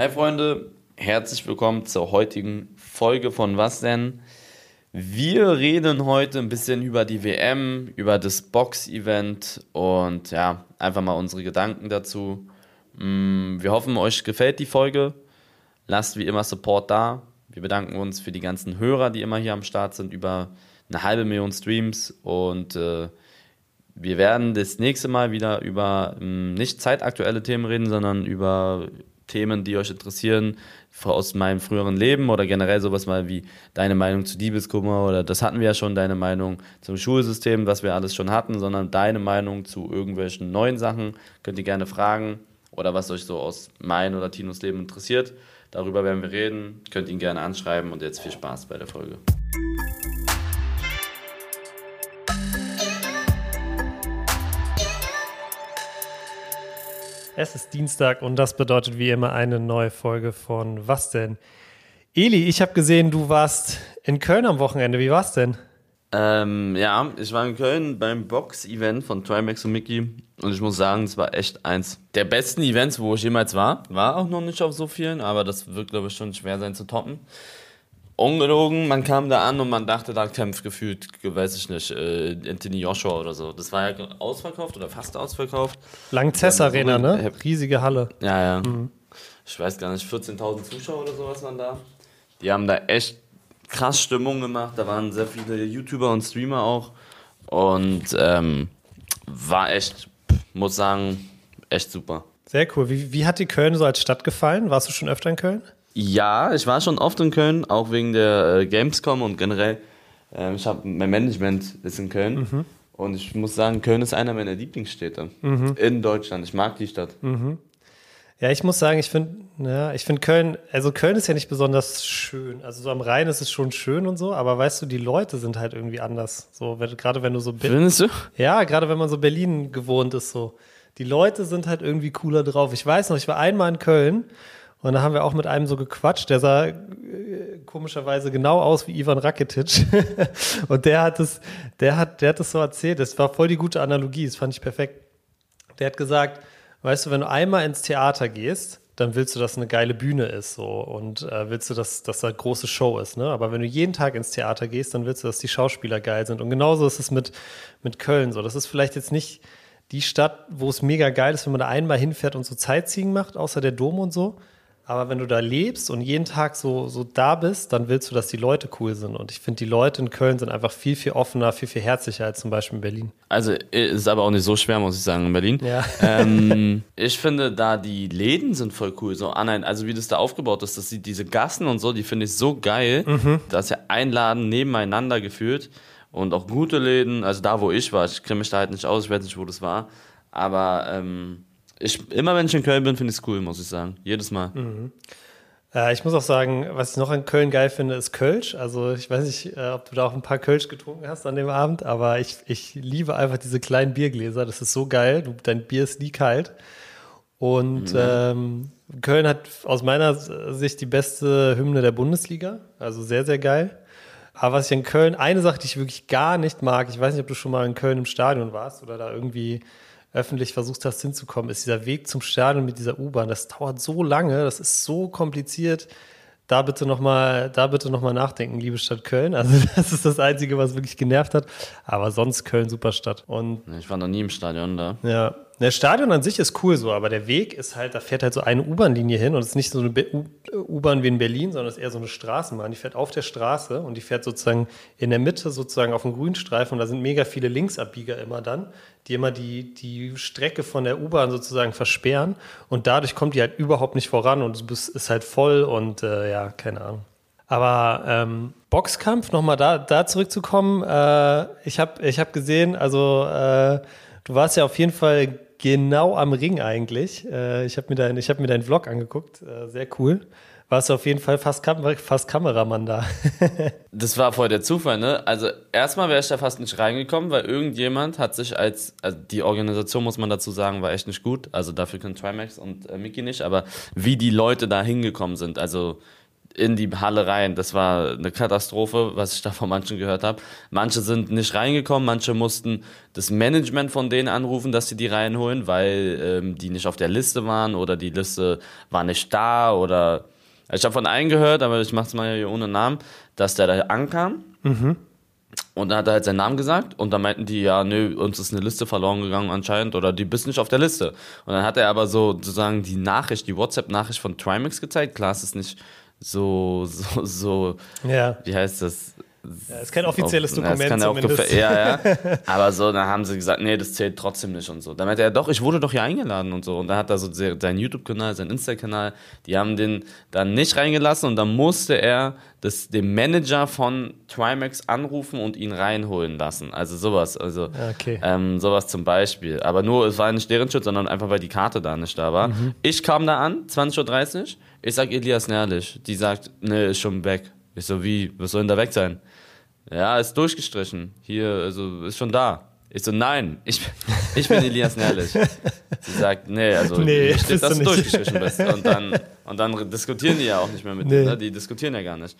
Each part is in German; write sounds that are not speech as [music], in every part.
Hi Freunde, herzlich willkommen zur heutigen Folge von Was denn? Wir reden heute ein bisschen über die WM, über das Box-Event und ja, einfach mal unsere Gedanken dazu. Mm, wir hoffen, euch gefällt die Folge. Lasst wie immer Support da. Wir bedanken uns für die ganzen Hörer, die immer hier am Start sind, über eine halbe Million Streams und äh, wir werden das nächste Mal wieder über ähm, nicht zeitaktuelle Themen reden, sondern über Themen, die euch interessieren, aus meinem früheren Leben oder generell sowas mal wie deine Meinung zu Diebeskummer oder das hatten wir ja schon, deine Meinung zum Schulsystem, was wir alles schon hatten, sondern deine Meinung zu irgendwelchen neuen Sachen, könnt ihr gerne fragen oder was euch so aus mein oder Tinos Leben interessiert. Darüber werden wir reden, könnt ihn gerne anschreiben und jetzt viel Spaß bei der Folge. Es ist Dienstag und das bedeutet wie immer eine neue Folge von Was denn? Eli, ich habe gesehen, du warst in Köln am Wochenende. Wie war's denn? Ähm, ja, ich war in Köln beim Box-Event von Trimax und Mickey und ich muss sagen, es war echt eins der besten Events, wo ich jemals war. War auch noch nicht auf so vielen, aber das wird, glaube ich, schon schwer sein zu toppen ungelogen, man kam da an und man dachte, da kämpft gefühlt, weiß ich nicht, äh, Anthony Joshua oder so. Das war ja ausverkauft oder fast ausverkauft. Langzess Arena, ne? Riesige Halle. Ja, ja. Mhm. Ich weiß gar nicht, 14.000 Zuschauer oder sowas waren da. Die haben da echt krass Stimmung gemacht. Da waren sehr viele YouTuber und Streamer auch. Und ähm, war echt, muss sagen, echt super. Sehr cool. Wie, wie hat dir Köln so als Stadt gefallen? Warst du schon öfter in Köln? Ja, ich war schon oft in Köln, auch wegen der äh, Gamescom und generell. Äh, ich habe mein Management ist in Köln mhm. und ich muss sagen, Köln ist einer meiner Lieblingsstädte mhm. in Deutschland. Ich mag die Stadt. Mhm. Ja, ich muss sagen, ich finde, ja, ich finde Köln, also Köln ist ja nicht besonders schön. Also so am Rhein ist es schon schön und so, aber weißt du, die Leute sind halt irgendwie anders. So, gerade wenn du so Findest du? Ja, gerade wenn man so Berlin gewohnt ist, so. Die Leute sind halt irgendwie cooler drauf. Ich weiß noch, ich war einmal in Köln und da haben wir auch mit einem so gequatscht, der sah äh, komischerweise genau aus wie Ivan Rakitic. [laughs] und der hat es, der hat, der hat es so erzählt. Das war voll die gute Analogie, das fand ich perfekt. Der hat gesagt, weißt du, wenn du einmal ins Theater gehst, dann willst du, dass eine geile Bühne ist so und äh, willst du, dass, dass da eine große Show ist. Ne? Aber wenn du jeden Tag ins Theater gehst, dann willst du, dass die Schauspieler geil sind. Und genauso ist es mit, mit Köln so. Das ist vielleicht jetzt nicht die Stadt, wo es mega geil ist, wenn man da einmal hinfährt und so Zeitziehen macht, außer der Dom und so. Aber wenn du da lebst und jeden Tag so, so da bist, dann willst du, dass die Leute cool sind. Und ich finde, die Leute in Köln sind einfach viel, viel offener, viel, viel herzlicher als zum Beispiel in Berlin. Also ist aber auch nicht so schwer, muss ich sagen, in Berlin. Ja. Ähm, [laughs] ich finde, da die Läden sind voll cool. So, also wie das da aufgebaut ist, dass die, diese Gassen und so, die finde ich so geil. Mhm. Da ist ja ein Laden nebeneinander geführt und auch gute Läden. Also da, wo ich war, ich kenne mich da halt nicht aus, ich weiß nicht, wo das war. Aber ähm, ich, immer wenn ich in Köln bin, finde ich es cool, muss ich sagen. Jedes Mal. Mhm. Äh, ich muss auch sagen, was ich noch in Köln geil finde, ist Kölsch. Also ich weiß nicht, äh, ob du da auch ein paar Kölsch getrunken hast an dem Abend, aber ich, ich liebe einfach diese kleinen Biergläser. Das ist so geil. Du, dein Bier ist nie kalt. Und mhm. ähm, Köln hat aus meiner Sicht die beste Hymne der Bundesliga. Also sehr, sehr geil. Aber was ich in Köln, eine Sache, die ich wirklich gar nicht mag, ich weiß nicht, ob du schon mal in Köln im Stadion warst oder da irgendwie öffentlich versucht hast hinzukommen, ist dieser Weg zum Stadion mit dieser U-Bahn. Das dauert so lange, das ist so kompliziert. Da bitte nochmal, da bitte noch mal nachdenken, liebe Stadt Köln. Also [laughs] das ist das Einzige, was wirklich genervt hat. Aber sonst Köln super Stadt. Und ich war noch nie im Stadion da. Ja, der Stadion an sich ist cool so, aber der Weg ist halt, da fährt halt so eine U-Bahn-Linie hin und es ist nicht so eine U-Bahn wie in Berlin, sondern es ist eher so eine Straßenbahn. Die fährt auf der Straße und die fährt sozusagen in der Mitte sozusagen auf dem Grünstreifen und da sind mega viele Linksabbieger immer dann, die immer die, die Strecke von der U-Bahn sozusagen versperren und dadurch kommt die halt überhaupt nicht voran und es ist halt voll und äh, ja, keine Ahnung. Aber ähm, Boxkampf, nochmal da, da zurückzukommen, äh, ich habe ich hab gesehen, also äh, du warst ja auf jeden Fall genau am Ring eigentlich. Äh, ich habe mir, dein, hab mir deinen Vlog angeguckt, äh, sehr cool. Warst du auf jeden Fall fast, Kam fast Kameramann da. [laughs] das war voll der Zufall, ne? Also erstmal wäre ich da fast nicht reingekommen, weil irgendjemand hat sich als, also die Organisation muss man dazu sagen, war echt nicht gut. Also dafür können Trimax und äh, Mickey nicht, aber wie die Leute da hingekommen sind, also in die Halle rein. Das war eine Katastrophe, was ich da von manchen gehört habe. Manche sind nicht reingekommen, manche mussten das Management von denen anrufen, dass sie die reinholen, weil ähm, die nicht auf der Liste waren oder die Liste war nicht da oder ich habe von einem gehört, aber ich mache es mal hier ohne Namen, dass der da ankam. Mhm. Und dann hat er halt seinen Namen gesagt und dann meinten die, ja, nö, uns ist eine Liste verloren gegangen anscheinend oder die bist nicht auf der Liste. Und dann hat er aber so sozusagen die Nachricht, die WhatsApp-Nachricht von Trimax gezeigt. Klar, es ist nicht so, so, so, ja. wie heißt das? Ja, ist kein offizielles Dokument ja, kann zumindest. Auch ja, ja. [laughs] Aber so, dann haben sie gesagt, nee, das zählt trotzdem nicht und so. Dann meinte er, doch, ich wurde doch hier eingeladen und so. Und dann hat er so seinen YouTube-Kanal, seinen Insta-Kanal, die haben den dann nicht reingelassen und dann musste er das, den Manager von Trimax anrufen und ihn reinholen lassen. Also sowas, also okay. ähm, sowas zum Beispiel. Aber nur, es war nicht deren Schutz, sondern einfach, weil die Karte da nicht da war. Mhm. Ich kam da an, 20.30 Uhr, ich sag Elias Nährlich, die sagt, nee, ist schon weg. Ich so, wie, was soll denn da weg sein? Ja, ist durchgestrichen. Hier, also ist schon da. Ich so, nein, ich, ich bin Elias Nährlich. Sie sagt, nee, also nee, steht, dass du du durchgestrichen bist. Und dann, und dann diskutieren die ja auch nicht mehr mit nee. dir, ne? die diskutieren ja gar nicht.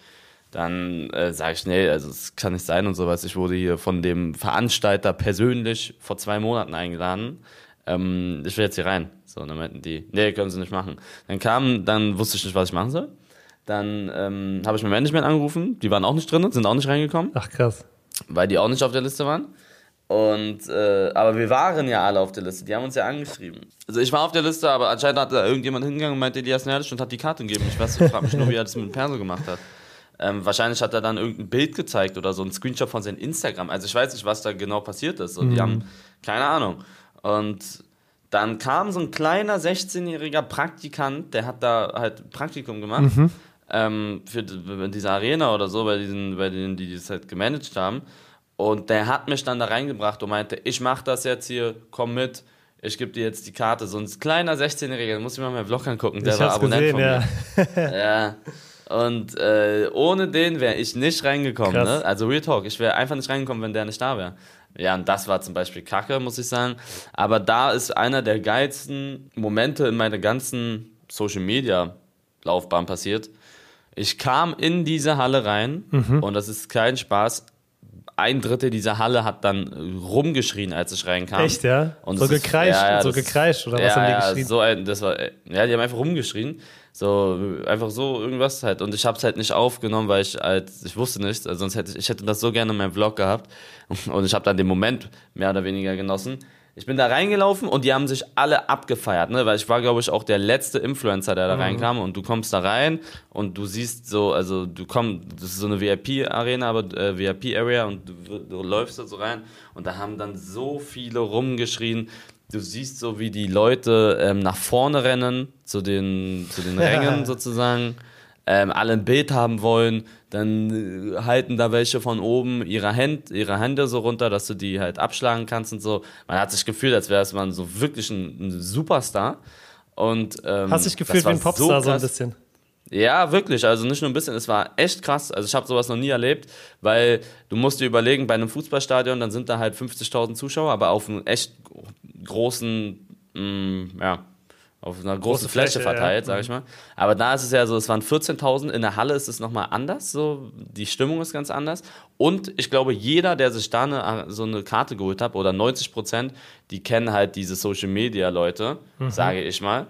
Dann äh, sage ich, nee, also es kann nicht sein und sowas. Ich wurde hier von dem Veranstalter persönlich vor zwei Monaten eingeladen. Ähm, ich will jetzt hier rein. So, und dann meinten die, nee, können sie nicht machen. Dann kam, dann wusste ich nicht, was ich machen soll. Dann ähm, habe ich mein Management angerufen, die waren auch nicht drin, sind auch nicht reingekommen. Ach krass. Weil die auch nicht auf der Liste waren. Und, äh, aber wir waren ja alle auf der Liste, die haben uns ja angeschrieben. Also ich war auf der Liste, aber anscheinend hat da irgendjemand hingegangen und meinte, Elias Nerdisch und hat die Karte gegeben. Ich weiß, ich frage mich nur, wie er das mit dem Perso gemacht hat. Ähm, wahrscheinlich hat er dann irgendein Bild gezeigt oder so ein Screenshot von seinem Instagram. Also ich weiß nicht, was da genau passiert ist. Und mhm. die haben keine Ahnung. Und dann kam so ein kleiner 16-jähriger Praktikant, der hat da halt Praktikum gemacht. Mhm ähm, für diese Arena oder so, bei, diesen, bei denen, die das halt gemanagt haben. Und der hat mich dann da reingebracht und meinte, ich mach das jetzt hier, komm mit, ich gebe dir jetzt die Karte. So ein kleiner 16-Jähriger, muss ich mal meinen Vlog angucken, der ich war Abonnent gesehen, von mir. Ja. [laughs] ja. Und äh, ohne den wäre ich nicht reingekommen. Ne? Also Real Talk, ich wäre einfach nicht reingekommen, wenn der nicht da wäre. Ja, und das war zum Beispiel Kacke, muss ich sagen. Aber da ist einer der geilsten Momente in meiner ganzen Social Media Laufbahn passiert. Ich kam in diese Halle rein mhm. und das ist kein Spaß. Ein Drittel dieser Halle hat dann rumgeschrien, als ich reinkam. Echt, ja? Und so gekreischt, ist, ja, ja, so gekreischt oder ja, was haben die ja, geschrien? So ein, das war, ja, die haben einfach rumgeschrien. So, einfach so irgendwas halt. Und ich habe es halt nicht aufgenommen, weil ich halt, ich wusste nicht, also sonst hätte ich, ich hätte das so gerne in meinem Vlog gehabt. Und ich habe dann den Moment mehr oder weniger genossen. Ich bin da reingelaufen und die haben sich alle abgefeiert, ne? Weil ich war, glaube ich, auch der letzte Influencer, der da mhm. reinkam. Und du kommst da rein und du siehst so, also du kommst, das ist so eine VIP-Arena, aber äh, VIP-Area und du, du läufst da so rein und da haben dann so viele rumgeschrien. Du siehst so, wie die Leute ähm, nach vorne rennen, zu den, zu den [laughs] Rängen sozusagen ähm, alle ein Bild haben wollen, dann äh, halten da welche von oben ihre, Hand, ihre Hände so runter, dass du die halt abschlagen kannst und so. Man hat sich gefühlt, als wäre es man so wirklich ein, ein Superstar. Und, ähm, Hast dich gefühlt wie ein Popstar so, so ein bisschen? Ja, wirklich. Also nicht nur ein bisschen, es war echt krass. Also ich habe sowas noch nie erlebt, weil du musst dir überlegen, bei einem Fußballstadion, dann sind da halt 50.000 Zuschauer, aber auf einem echt großen, mh, mm, ja, auf einer großen Große Fläche, Fläche verteilt, ja. sag ich mhm. mal. Aber da ist es ja so, es waren 14.000, in der Halle ist es nochmal anders, so, die Stimmung ist ganz anders. Und ich glaube, jeder, der sich da eine, so eine Karte geholt hat, oder 90 Prozent, die kennen halt diese Social Media Leute, mhm. sage ich mal.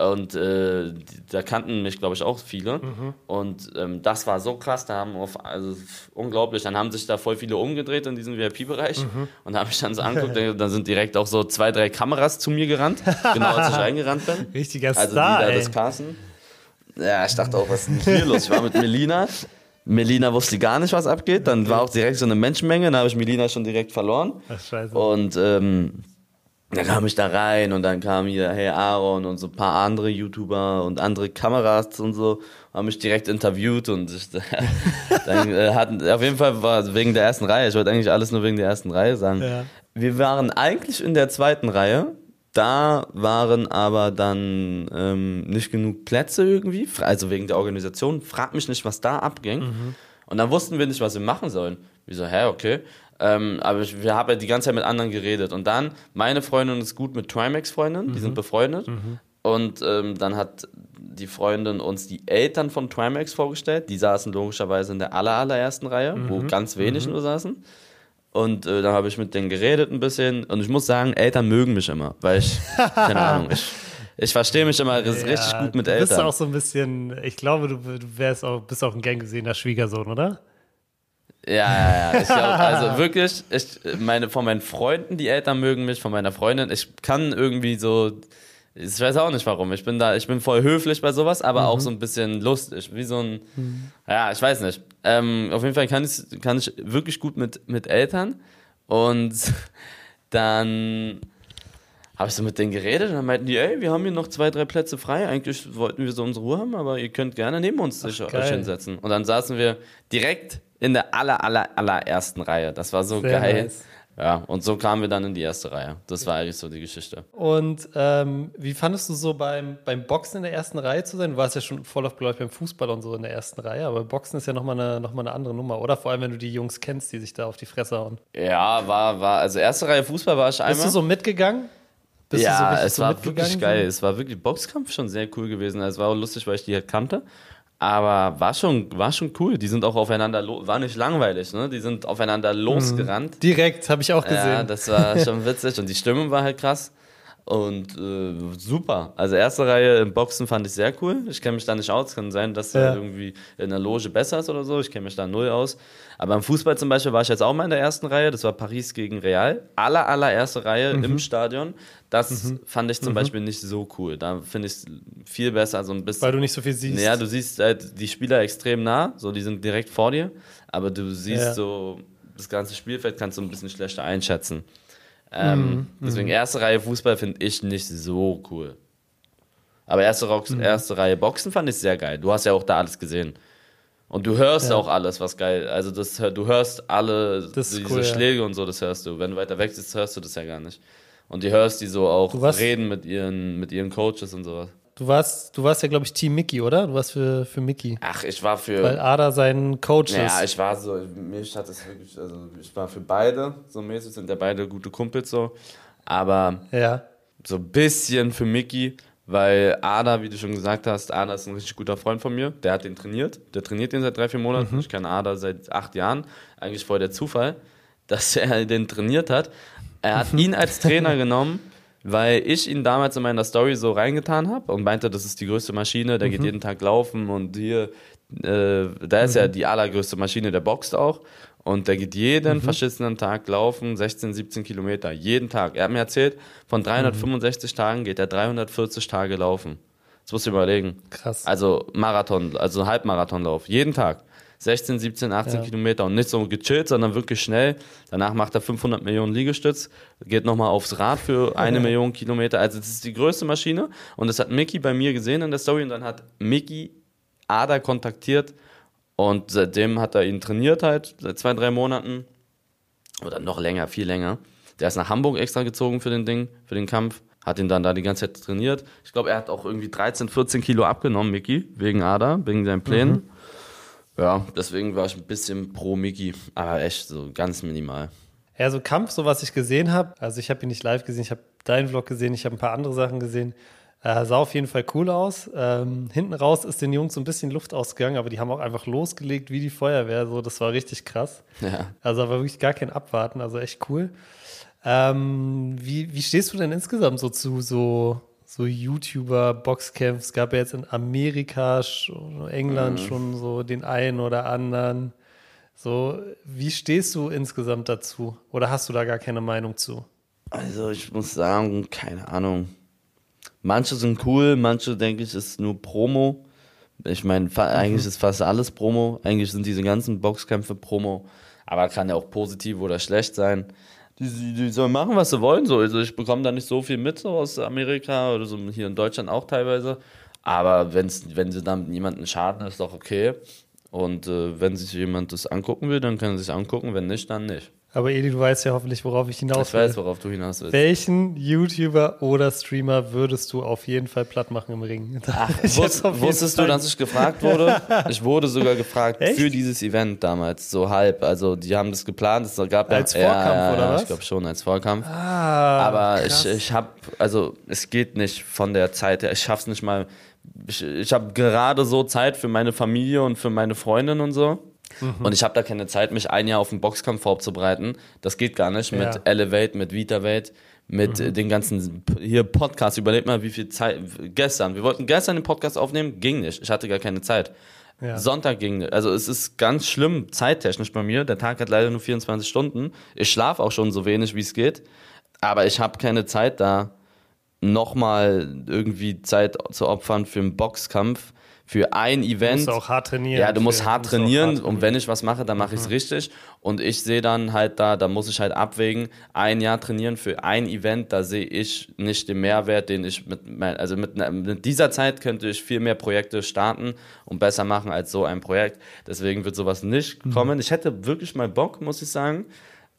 Und äh, da kannten mich, glaube ich, auch viele. Mhm. Und ähm, das war so krass, da haben auf, also unglaublich, dann haben sich da voll viele umgedreht in diesem VIP-Bereich mhm. und da habe ich dann so [laughs] angeguckt, dann sind direkt auch so zwei, drei Kameras zu mir gerannt, [laughs] genau als ich reingerannt bin. Richtiger also Star, die da ey. das Casten. Ja, ich dachte auch, was ist denn hier [laughs] los? Ich war mit Melina. Melina wusste gar nicht, was abgeht. Dann war auch direkt so eine Menschenmenge. Dann habe ich Melina schon direkt verloren. Ach, scheiße. Und ähm, dann kam ich da rein und dann kam hier Hey Aaron und so ein paar andere YouTuber und andere Kameras und so, haben mich direkt interviewt und ich, [laughs] dann äh, hatten, auf jeden Fall war wegen der ersten Reihe, ich wollte eigentlich alles nur wegen der ersten Reihe sagen. Ja. Wir waren eigentlich in der zweiten Reihe, da waren aber dann ähm, nicht genug Plätze irgendwie, also wegen der Organisation, frag mich nicht, was da abging. Mhm. Und dann wussten wir nicht, was wir machen sollen. Wir so, hä, okay. Ähm, aber ich, wir haben ja die ganze Zeit mit anderen geredet. Und dann, meine Freundin ist gut mit Trimax-Freundin, die sind befreundet. Und ähm, dann hat die Freundin uns die Eltern von Trimax vorgestellt. Die saßen logischerweise in der aller, allerersten Reihe, wo ganz wenig nur saßen. Und äh, dann habe ich mit denen geredet ein bisschen. Und ich muss sagen, Eltern mögen mich immer, weil ich, [laughs] keine Ahnung, ich, ich verstehe mich immer richtig gut mit du bist Eltern. auch so ein bisschen, ich glaube, du, du wärst auch, bist auch ein gern gesehener Schwiegersohn, oder? Ja, ja, ja. Ich glaub, also wirklich, ich, meine, von meinen Freunden, die Eltern mögen mich, von meiner Freundin, ich kann irgendwie so, ich weiß auch nicht warum. Ich bin da, ich bin voll höflich bei sowas, aber auch so ein bisschen lustig, wie so ein, ja, ich weiß nicht. Ähm, auf jeden Fall kann ich, kann ich wirklich gut mit, mit Eltern und [laughs] dann habe ich so mit denen geredet und dann meinten die, ey, wir haben hier noch zwei, drei Plätze frei. Eigentlich wollten wir so unsere Ruhe haben, aber ihr könnt gerne neben uns sich, geil. euch hinsetzen. Und dann saßen wir direkt in der aller, aller, allerersten Reihe. Das war so Sehr geil. nice. Ja, und so kamen wir dann in die erste Reihe. Das war eigentlich so die Geschichte. Und ähm, wie fandest du so beim, beim Boxen in der ersten Reihe zu sein? Du warst ja schon voll auf glaube ich, beim Fußball und so in der ersten Reihe, aber Boxen ist ja nochmal eine, noch mal eine andere Nummer, oder? Vor allem, wenn du die Jungs kennst, die sich da auf die Fresse hauen. Ja, war, war, also erste Reihe Fußball war ich einmal. Bist du so mitgegangen? Bist so ja, richtig es so war wirklich so? geil. Es war wirklich Boxkampf schon sehr cool gewesen. Es war auch lustig, weil ich die halt kannte. Aber war schon, war schon cool. Die sind auch aufeinander, war nicht langweilig, ne? Die sind aufeinander losgerannt. Direkt, habe ich auch Ja, gesehen. das war schon witzig und die Stimmung war halt krass. Und äh, super. Also erste Reihe im Boxen fand ich sehr cool. Ich kenne mich da nicht aus. Kann sein, dass Ja. da irgendwie in der Loge besser ist oder so. Ich kenne mich da null aus. Aber im Fußball zum Beispiel war ich jetzt auch mal in der ersten Reihe. Das war Paris gegen Real. Aller, allererste Reihe Mhm. im Stadion. Das fand ich zum Beispiel nicht so cool. Da finde ich es viel besser, so ein bisschen. weil du nicht so viel siehst. Ja, du siehst halt die Spieler extrem nah, so die sind direkt vor dir, aber du siehst Ja. so das ganze Spielfeld kannst du ein bisschen schlechter einschätzen. Mhm, Ähm, deswegen erste Reihe Fußball finde ich nicht so cool. Aber erste, Rox, Mhm. erste Reihe Boxen fand ich sehr geil. Du hast ja auch da alles gesehen. Und du hörst Ja. auch alles, was geil. Also das, du hörst alle Das ist diese cool, ja. Schläge und so, das hörst du. Wenn du weiter weg bist, hörst du das ja gar nicht. Und die hörst die so auch reden mit ihren, mit ihren Coaches und sowas. Du warst, du warst ja, glaube ich, Team Mickey, oder? Du warst für, für Mickey. Ach, ich war für. Weil Ada sein Coach Ja, ist. ich war so, mich hat es wirklich, also ich war für beide so mäßig, sind ja beide gute Kumpels so, aber Ja. so ein bisschen für Mickey, weil Ada, wie du schon gesagt hast, Ada ist ein richtig guter Freund von mir, der hat den trainiert, der trainiert den seit drei, vier Monaten, ich kenne Ada seit acht Jahren, eigentlich voll der Zufall, [laughs] dass er den trainiert hat. Er hat [laughs] ihn als Trainer genommen, weil ich ihn damals in meiner Story so reingetan habe und meinte, das ist die größte Maschine, der geht jeden Tag laufen und hier, äh, da ist ja die allergrößte Maschine, der boxt auch und der geht jeden verschissenen Tag laufen, 16, 17 Kilometer, jeden Tag. Er hat mir erzählt, von 365 Tagen geht er 340 Tage laufen. Das musst du überlegen. Krass. Also Marathon, also Halbmarathonlauf, jeden Tag. 16, 17, 18 Ja. Kilometer und nicht so gechillt, sondern wirklich schnell. Danach macht er 500 Millionen Liegestütz, geht nochmal aufs Rad für eine Million Kilometer. Also das ist die größte Maschine und das hat Mickey bei mir gesehen in der Story und dann hat Mickey Ada kontaktiert und seitdem hat er ihn trainiert halt, seit zwei, drei Monaten oder noch länger, viel länger. Der ist nach Hamburg extra gezogen für den Ding, für den Kampf. Hat ihn dann da die ganze Zeit trainiert. Ich glaube, er hat auch irgendwie 13, 14 Kilo abgenommen, Mickey, wegen Ada, wegen seinen Plänen. Ja, deswegen war ich ein bisschen pro Mickey, aber echt so ganz minimal. Ja, so Kampf, so was ich gesehen habe, also ich habe ihn nicht live gesehen, ich habe deinen Vlog gesehen, ich habe ein paar andere Sachen gesehen. Äh, sah auf jeden Fall cool aus. Ähm, hinten raus ist den Jungs so ein bisschen Luft ausgegangen, aber die haben auch einfach losgelegt wie die Feuerwehr. So, das war richtig krass. Ja. Also war wirklich gar kein Abwarten, also echt cool. Ähm, wie, wie stehst du denn insgesamt so zu so, so YouTuber-Boxcamps? Gab ja jetzt in Amerika, England schon so den einen oder anderen. So, wie stehst du insgesamt dazu? Oder hast du da gar keine Meinung zu? Also ich muss sagen, keine Ahnung. Manche sind cool, manche denke ich ist nur Promo. Ich meine, fa- eigentlich ist fast alles Promo. Eigentlich sind diese ganzen Boxkämpfe Promo. Aber kann ja auch positiv oder schlecht sein. Die, die, sollen machen, was sie wollen. So. Also ich bekomme da nicht so viel mit so aus Amerika oder so hier in Deutschland auch teilweise. Aber wenn's, wenn sie damit niemanden schaden, ist doch okay. Und äh, wenn sich jemand das angucken will, dann kann er sich angucken. Wenn nicht, dann nicht. Aber Edi, du weißt ja hoffentlich, worauf ich hinaus Ich weiß, will. worauf du hinaus willst. Welchen YouTuber oder Streamer würdest du auf jeden Fall platt machen im Ring? [laughs] Ach, Ich wus hätte auf jeden wusstest du, Fall- dass ich gefragt [laughs] wurde? Ich wurde sogar gefragt Echt? für dieses Event damals, so halb. Also die haben das geplant. Es gab ja- Als ja, Vorkampf, ja, oder was? Ich glaube schon als Vorkampf. Ah, Aber krass. ich, ich habe, also es geht nicht von der Zeit her. Ich schaff's nicht mal ich, ich habe gerade so Zeit für meine Familie und für meine Freundin und so. Mhm. Und ich habe da keine Zeit, mich ein Jahr auf den Boxkampf vorzubereiten. Das geht gar nicht mit Ja. Elevate, mit VitaVate, mit Mhm. äh, den ganzen hier Podcast. Überleg mal, wie viel Zeit. Gestern, wir wollten gestern den Podcast aufnehmen, ging nicht. Ich hatte gar keine Zeit. Ja. Sonntag ging nicht. Also es ist ganz schlimm zeittechnisch bei mir. Der Tag hat leider nur 24 Stunden. Ich schlafe auch schon so wenig, wie es geht. Aber ich habe keine Zeit da nochmal irgendwie Zeit zu opfern für einen Boxkampf, für ein Du Event. musst auch hart trainieren. Ja, du musst hart musst auch trainieren hart und wenn ich was mache, dann mache ich es richtig. Und ich sehe dann halt da, da muss ich halt abwägen, ein Jahr trainieren für ein Event, da sehe ich nicht den Mehrwert, den ich mit, also mit, ne- mit dieser Zeit könnte ich viel mehr Projekte starten und besser machen als so ein Projekt. Deswegen wird sowas nicht Mhm. kommen. Ich hätte wirklich mal Bock, muss ich sagen.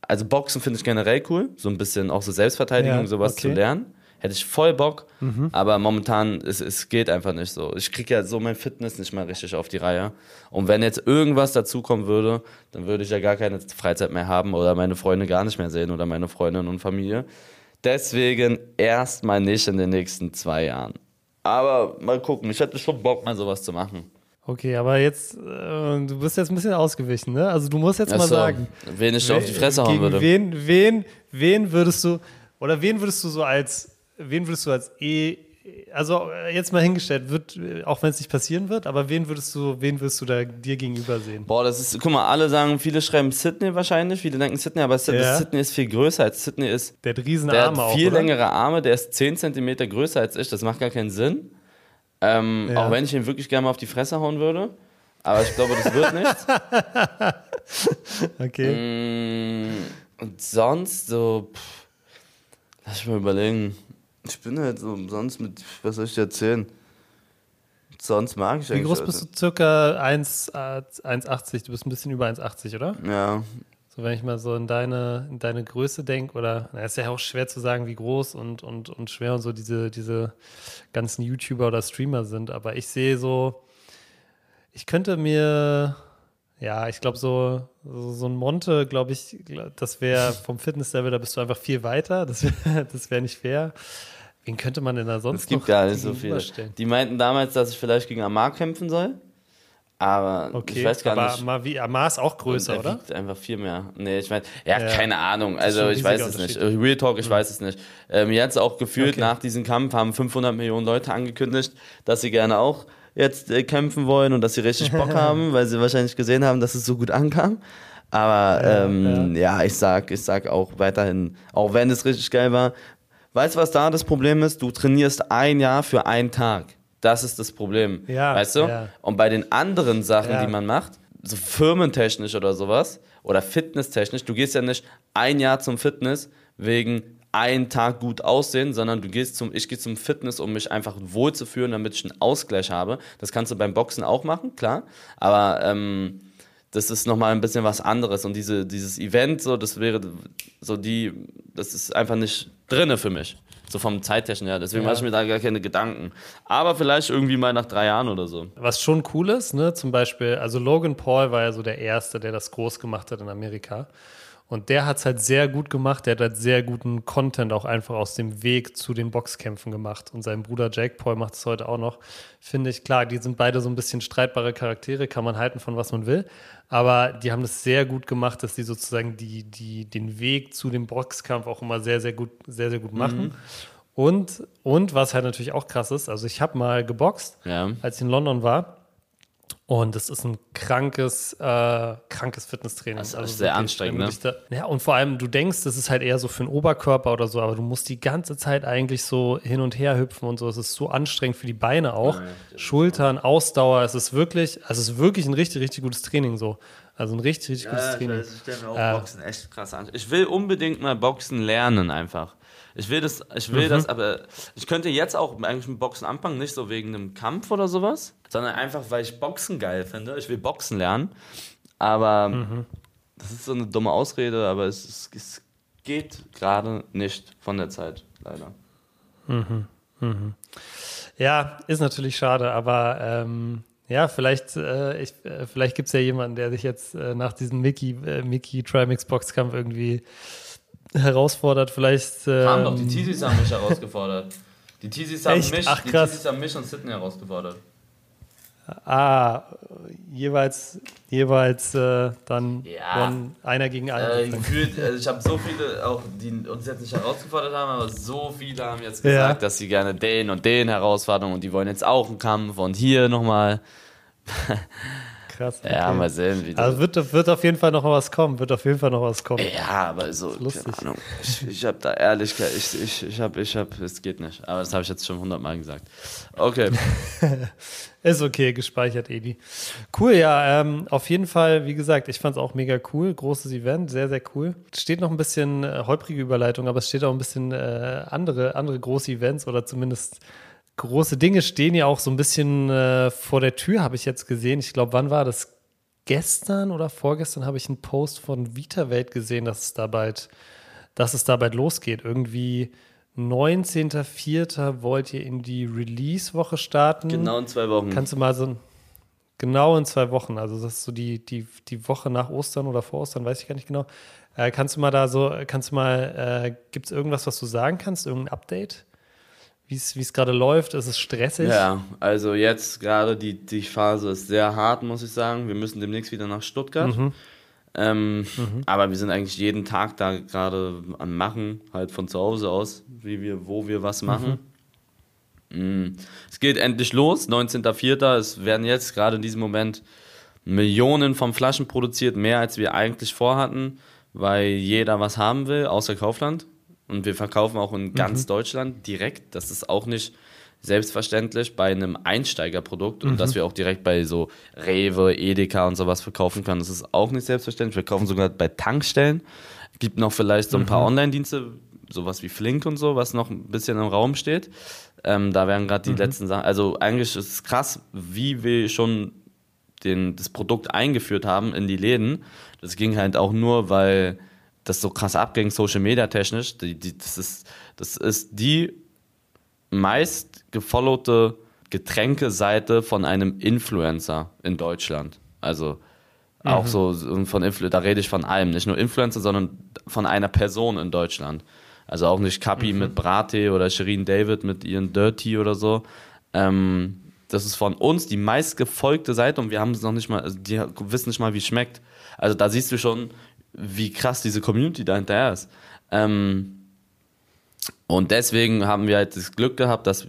Also Boxen finde ich generell cool, so ein bisschen auch so Selbstverteidigung, Ja, sowas okay. Mhm. zu lernen. Hätte ich voll Bock, aber momentan, es, es geht einfach nicht so. Ich kriege ja so mein Fitness nicht mal richtig auf die Reihe. Und wenn jetzt irgendwas dazukommen würde, dann würde ich ja gar keine Freizeit mehr haben oder meine Freunde gar nicht mehr sehen oder meine Freundin und Familie. Deswegen erstmal nicht in den nächsten zwei Jahren. Aber mal gucken, ich hätte schon Bock, mal sowas zu machen. Okay, aber jetzt, äh, du bist jetzt ein bisschen ausgewichen, ne? Also du musst jetzt mal Ach so, sagen, wen ich auf die Fresse hauen würde. wen, wen, wen würdest du, oder wen würdest du so als, wen würdest du als E, also äh, jetzt mal hingestellt, wird, äh, auch wenn es nicht passieren wird, aber wen würdest du, wen würdest du da dir gegenüber sehen? Boah, das ist, guck mal, alle sagen, viele schreiben Sydney wahrscheinlich, viele denken Sydney, aber Sydney, Ja. Sydney ist viel größer als Sydney ist. Der hat riesen Der Arme hat auch, viel oder? längere Arme, der ist 10 cm größer als ich, das macht gar keinen Sinn. Ähm, Ja. Auch wenn ich ihn wirklich gerne mal auf die Fresse hauen würde. Aber ich glaube, das wird nichts. [laughs] Okay. Mm, Und sonst so, pff, lass ich mal überlegen. Ich bin halt so sonst mit, was soll ich dir erzählen? Sonst mag ich Wie eigentlich. groß bist du? Circa 1, äh, 1,80. Du bist ein bisschen über 1,80, oder? Ja, So, wenn ich mal so in deine, in deine Größe denke, oder, na, ist ja auch schwer zu sagen, wie groß und, und, und schwer und so diese, diese ganzen YouTuber oder Streamer sind, aber ich sehe so, ich könnte mir, ja, ich glaube, so, so, so ein Monte, glaube ich, das wäre vom Fitnesslevel, da bist du einfach viel weiter, das wäre [laughs] das wär nicht fair. Wen könnte man denn da sonst es gibt noch gar nicht so viele. Die meinten damals, dass ich vielleicht gegen Amar kämpfen soll. Aber Okay, ich weiß gar aber nicht. mal wie, Amar ist auch größer, er oder? wiegt einfach viel mehr. Nee, ich meine, ja, Ja. keine Ahnung. Also ich weiß es nicht. Real Talk, ich weiß es nicht. Ähm, jetzt auch gefühlt Okay. nach diesem Kampf haben 500 Millionen Leute angekündigt, dass sie gerne auch jetzt äh, kämpfen wollen und dass sie richtig Bock [laughs] haben, weil sie wahrscheinlich gesehen haben, dass es so gut ankam. Aber Ja, ähm, ja. ich sag, ich sag auch weiterhin, auch wenn es richtig geil war, weißt du, was da das Problem ist? Du trainierst ein Jahr für einen Tag. Das ist das Problem. Ja, weißt du? ja. Und bei den anderen Sachen, Ja. die man macht, so firmentechnisch oder sowas oder fitnesstechnisch, du gehst ja nicht ein Jahr zum Fitness wegen einen Tag gut aussehen, sondern du gehst zum, ich gehe zum Fitness, um mich einfach wohlzufühlen, damit ich einen Ausgleich habe. Das kannst du beim Boxen auch machen, klar. Aber ähm, das ist nochmal ein bisschen was anderes. Und diese, dieses Event, so, das wäre so die, das ist einfach nicht drinne für mich. So vom Zeittechnik her. Deswegen Ja. mache ich mir da gar keine Gedanken. Aber vielleicht irgendwie mal nach drei Jahren oder so. Was schon cool ist, ne, zum Beispiel, also Logan Paul war ja so der Erste, der das groß gemacht hat in Amerika. Und der hat es halt sehr gut gemacht. Der hat halt sehr guten Content auch einfach aus dem Weg zu den Boxkämpfen gemacht. Und sein Bruder Jake Paul macht es heute auch noch. Finde ich, klar, die sind beide so ein bisschen streitbare Charaktere, kann man halten von was man will. Aber die haben das sehr gut gemacht, dass die sozusagen die, die, den Weg zu dem Boxkampf auch immer sehr, sehr gut, sehr, sehr gut machen. Und, und was halt natürlich auch krass ist, also ich habe mal geboxt, Ja. als ich in London war. Und es ist ein krankes, äh, krankes Fitnesstraining. Das ist sehr anstrengend, dich Da, ja, und vor allem, du denkst, das ist halt eher so für den Oberkörper oder so, aber du musst die ganze Zeit eigentlich so hin und her hüpfen und so. Es ist so anstrengend für die Beine auch. Schultern, Ausdauer. Es ist wirklich, also es ist wirklich ein richtig, richtig gutes Training so. Also ein richtig, richtig gutes Training. ich stelle mir auch Äh, Boxen echt krass an. Ich will unbedingt mal Boxen lernen einfach. Ich will das, ich will das, aber ich könnte jetzt auch eigentlich mit Boxen anfangen, nicht so wegen einem Kampf oder sowas, sondern einfach, weil ich Boxen geil finde. Ich will Boxen lernen, aber das ist so eine dumme Ausrede, aber es, es, es geht gerade nicht von der Zeit, leider. Ja, ist natürlich schade, aber ähm, ja, vielleicht, äh, ich, äh, vielleicht gibt es ja jemanden, der sich jetzt äh, nach diesem Mickey, äh, Mickey Trimix Boxkampf irgendwie herausfordert. Vielleicht. Haben Ähm, doch, die Tisis haben mich herausgefordert. Die Teasies haben, mich, Ach, die. Teasies haben mich und Sydney herausgefordert. Ah, jeweils, jeweils äh, dann Ja. einer gegen einen. Äh, gefühlt, also ich habe so viele, auch die uns jetzt nicht herausgefordert haben, aber so viele haben jetzt Ja. gesagt, dass sie gerne den und den herausfordern und die wollen jetzt auch einen Kampf und hier nochmal. Krass. Ja, okay. mal sehen, wie das. Also wird, wird auf jeden Fall noch was kommen. Wird auf jeden Fall noch was kommen. ja, aber so, keine Ahnung. Ich, ich habe da Ehrlichkeit, ich, ich, ich habe, ich habe, es geht nicht. Aber das habe ich jetzt schon hundertmal gesagt. Okay. [laughs] Ist okay, gespeichert, Edi. Cool, ja, ähm, auf jeden Fall, wie gesagt, ich fand es auch mega cool. Großes Event, sehr, sehr cool. Steht noch ein bisschen äh, holprige Überleitung, aber es steht auch ein bisschen äh, andere, andere große Events oder zumindest große Dinge stehen ja auch so ein bisschen äh, vor der Tür, habe ich jetzt gesehen. Ich glaube, wann war das? Gestern oder vorgestern habe ich einen Post von VitaWelt gesehen, dass es da bald, dass es da bald losgeht. Irgendwie 19.04. wollt ihr in die Release-Woche starten. Genau in zwei Wochen. Kannst du mal so ein, genau in zwei Wochen, also das ist so die, die, die Woche nach Ostern oder vor Ostern, weiß ich gar nicht genau. Äh, kannst du mal da so, kannst du mal, äh, gibt es irgendwas, was du sagen kannst, irgendein Update? Wie es gerade läuft? Ist es stressig? Ja, also jetzt gerade die, die Phase ist sehr hart, muss ich sagen. Wir müssen demnächst wieder nach Stuttgart. Ähm, Aber wir sind eigentlich jeden Tag da gerade am Machen, halt von zu Hause aus, wie wir, wo wir was machen. Mm. Es geht endlich los, 19.04. Es werden jetzt gerade in diesem Moment Millionen von Flaschen produziert, mehr als wir eigentlich vorhatten, weil jeder was haben will, außer Kaufland. Und wir verkaufen auch in ganz Deutschland direkt. Das ist auch nicht selbstverständlich bei einem Einsteigerprodukt und dass wir auch direkt bei so Rewe, Edeka und sowas verkaufen können. Das ist auch nicht selbstverständlich. Wir kaufen sogar bei Tankstellen. Gibt noch vielleicht so ein paar Online-Dienste, sowas wie Flink und so, was noch ein bisschen im Raum steht. Ähm, da werden gerade die letzten Sachen. Also eigentlich ist es krass, wie wir schon den, das Produkt eingeführt haben in die Läden. Das ging halt auch nur, weil das so krass abging, Social Media technisch. Die, die, das, ist, das ist die meist gefollowte Getränkeseite von einem Influencer in Deutschland. Also auch so so von Influ da rede ich von allem, nicht nur Influencer, sondern von einer Person in Deutschland. Also auch nicht Kapi mit Brattee oder Shirin David mit ihren Dirty oder so. Ähm, das ist von uns die meistgefolgte Seite und wir haben es noch nicht mal, also die wissen nicht mal, wie es schmeckt. Also da siehst du schon, wie krass diese Community dahinter ist. Ähm, und deswegen haben wir halt das Glück gehabt, dass,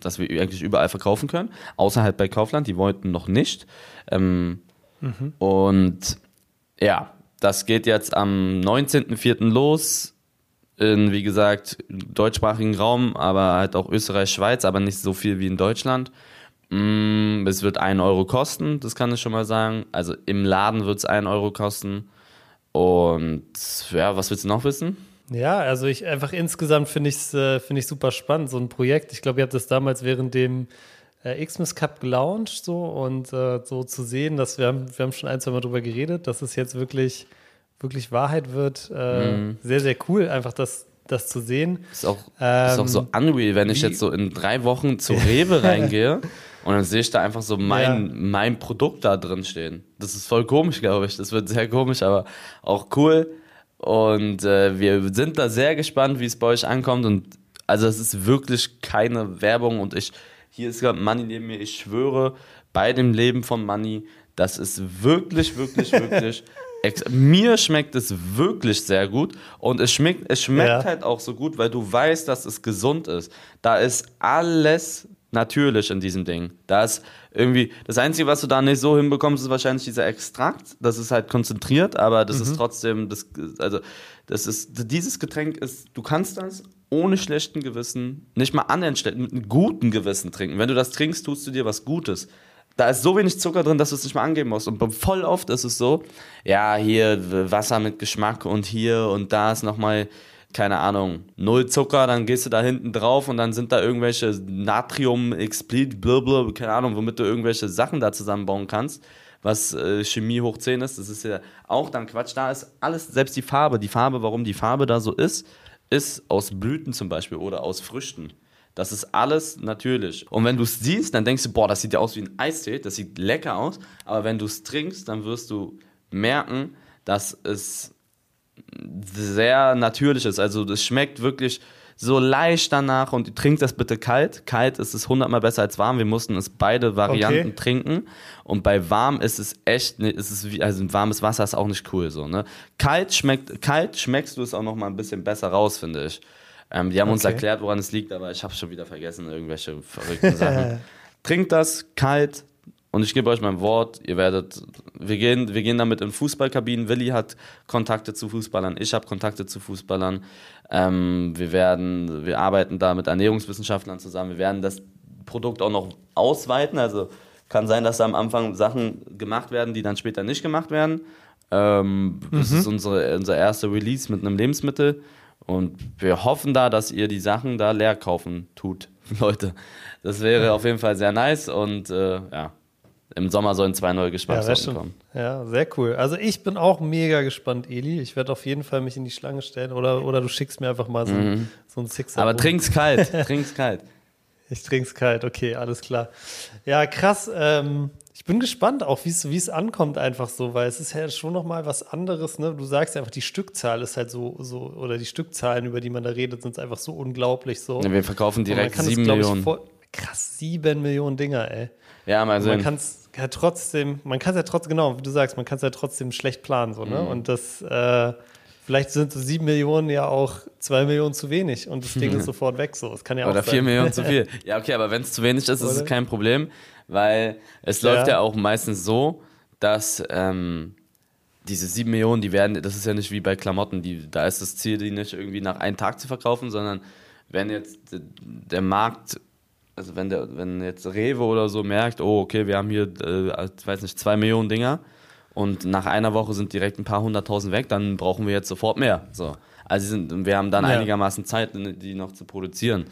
dass wir eigentlich überall verkaufen können, außer halt bei Kaufland, die wollten noch nicht. Ähm, Und ja, das geht jetzt am 19.04. los. In, wie gesagt, deutschsprachigen Raum, aber halt auch Österreich, Schweiz, aber nicht so viel wie in Deutschland. Mm, Es wird 1 Euro kosten, das kann ich schon mal sagen. Also im Laden wird es 1 Euro kosten. Und ja, was willst du noch wissen? Ja, also ich einfach insgesamt finde ich es äh, finde ich super spannend, so ein Projekt. Ich glaube, ihr habt das damals während dem äh, Xmas Cup gelauncht so und äh, so zu sehen, dass wir haben, wir haben schon ein, zwei Mal drüber geredet, dass es jetzt wirklich, wirklich Wahrheit wird. Äh, Mhm. Sehr, sehr cool, einfach das, das zu sehen. Ist auch, ist auch so unreal, wenn ich jetzt so in drei Wochen zu Rewe reingehe [laughs] und dann sehe ich da einfach so mein, mein Produkt da drin stehen. Das ist voll komisch, glaube ich. Das wird sehr komisch, aber auch cool. Und äh, wir sind da sehr gespannt, wie es bei euch ankommt. Und also es ist wirklich keine Werbung. Und ich, hier ist gerade Money neben mir, ich schwöre, bei dem Leben von Money, das ist wirklich, wirklich, [laughs] wirklich. mir schmeckt es wirklich sehr gut. Und es schmeckt, es schmeckt Ja. halt auch so gut, weil du weißt, dass es gesund ist. Da ist alles natürlich in diesem Ding. Da ist irgendwie, das Einzige, was du da nicht so hinbekommst, ist wahrscheinlich dieser Extrakt. Das ist halt konzentriert, aber das ist trotzdem, das, also, das ist, dieses Getränk ist, du kannst das ohne schlechten Gewissen, nicht mal schlecht, mit einem guten Gewissen trinken. Wenn du das trinkst, tust du dir was Gutes. Da ist so wenig Zucker drin, dass du es nicht mal angeben musst. Und voll oft ist es so, ja, hier Wasser mit Geschmack und hier und da ist nochmal, keine Ahnung, null Zucker, dann gehst du da hinten drauf und dann sind da irgendwelche Natrium, Explit, blablabla, keine Ahnung, womit du irgendwelche Sachen da zusammenbauen kannst, was äh, Chemie hoch 10 ist. Das ist ja auch dann Quatsch. Da ist alles, selbst die Farbe, die Farbe, warum die Farbe da so ist, ist aus Blüten zum Beispiel oder aus Früchten. Das ist alles natürlich. Und wenn du es siehst, dann denkst du, boah, das sieht ja aus wie ein Eistee, das sieht lecker aus. Aber wenn du es trinkst, dann wirst du merken, dass es sehr natürlich ist. Also es schmeckt wirklich so leicht danach und trinkt das bitte kalt. Kalt ist es hundertmal besser als warm. Wir mussten es beide Varianten Okay. trinken und bei warm ist es echt, ne- ist es wie, also warmes Wasser ist auch nicht cool so, ne? Kalt schmeckt, kalt schmeckst du es auch noch mal ein bisschen besser raus, finde ich. Ähm, die haben uns Okay. erklärt, woran es liegt, aber ich habe schon wieder vergessen, irgendwelche verrückten Sachen. [laughs] Trinkt das kalt und ich gebe euch mein Wort, ihr werdet, wir gehen, wir gehen damit in Fußballkabinen. Willi hat Kontakte zu Fußballern, ich habe Kontakte zu Fußballern. Ähm, wir werden, wir arbeiten da mit Ernährungswissenschaftlern zusammen. Wir werden das Produkt auch noch ausweiten. Also kann sein, dass da am Anfang Sachen gemacht werden, die dann später nicht gemacht werden. Ähm, Das ist unsere, unser erster Release mit einem Lebensmittel. Und wir hoffen da, dass ihr die Sachen da leer kaufen tut, [laughs] Leute. Das wäre auf jeden Fall sehr nice und äh, ja, im Sommer sollen zwei neue Ja, Geschmackssorten schon. kommen. Ja, sehr cool. Also ich bin auch mega gespannt, Eli. Ich werde auf jeden Fall mich in die Schlange stellen oder, oder du schickst mir einfach mal so, ein so ein Sixer. Mhm. Aber trink's kalt, [laughs] trink's kalt. Ich trink's kalt, okay, alles klar. Ja, krass. Ähm, ich bin gespannt auch, wie es ankommt einfach so, weil es ist ja schon noch mal was anderes. Ne? Du sagst ja einfach, die Stückzahl ist halt so so oder die Stückzahlen, über die man da redet, sind einfach so unglaublich so. Wir verkaufen direkt sieben ich, Millionen. voll- krass, sieben Millionen Dinger, ey. Ja, mal Also man sehen. kann es ja trotzdem, man kann es ja trotzdem, genau, wie du sagst, man kann es ja trotzdem schlecht planen, so, Mhm. ne? Und das, äh, vielleicht sind so sieben Millionen ja auch zwei Millionen zu wenig und das Ding [laughs] ist sofort weg, so. Das kann ja Oder auch sein. vier Millionen zu viel. [laughs] Ja, okay, aber wenn es zu wenig ist, ist es kein Problem, weil es Ja. läuft ja auch meistens so, dass ähm, diese sieben Millionen, die werden, das ist ja nicht wie bei Klamotten, die, da ist das Ziel, die nicht irgendwie nach einem Tag zu verkaufen, sondern wenn jetzt der Markt, also wenn der, wenn jetzt Rewe oder so merkt, oh, okay, wir haben hier, äh, ich weiß nicht, zwei Millionen Dinger und nach einer Woche sind direkt ein paar hunderttausend weg, dann brauchen wir jetzt sofort mehr. So. Also sind, wir haben dann Ja. einigermaßen Zeit, die noch zu produzieren.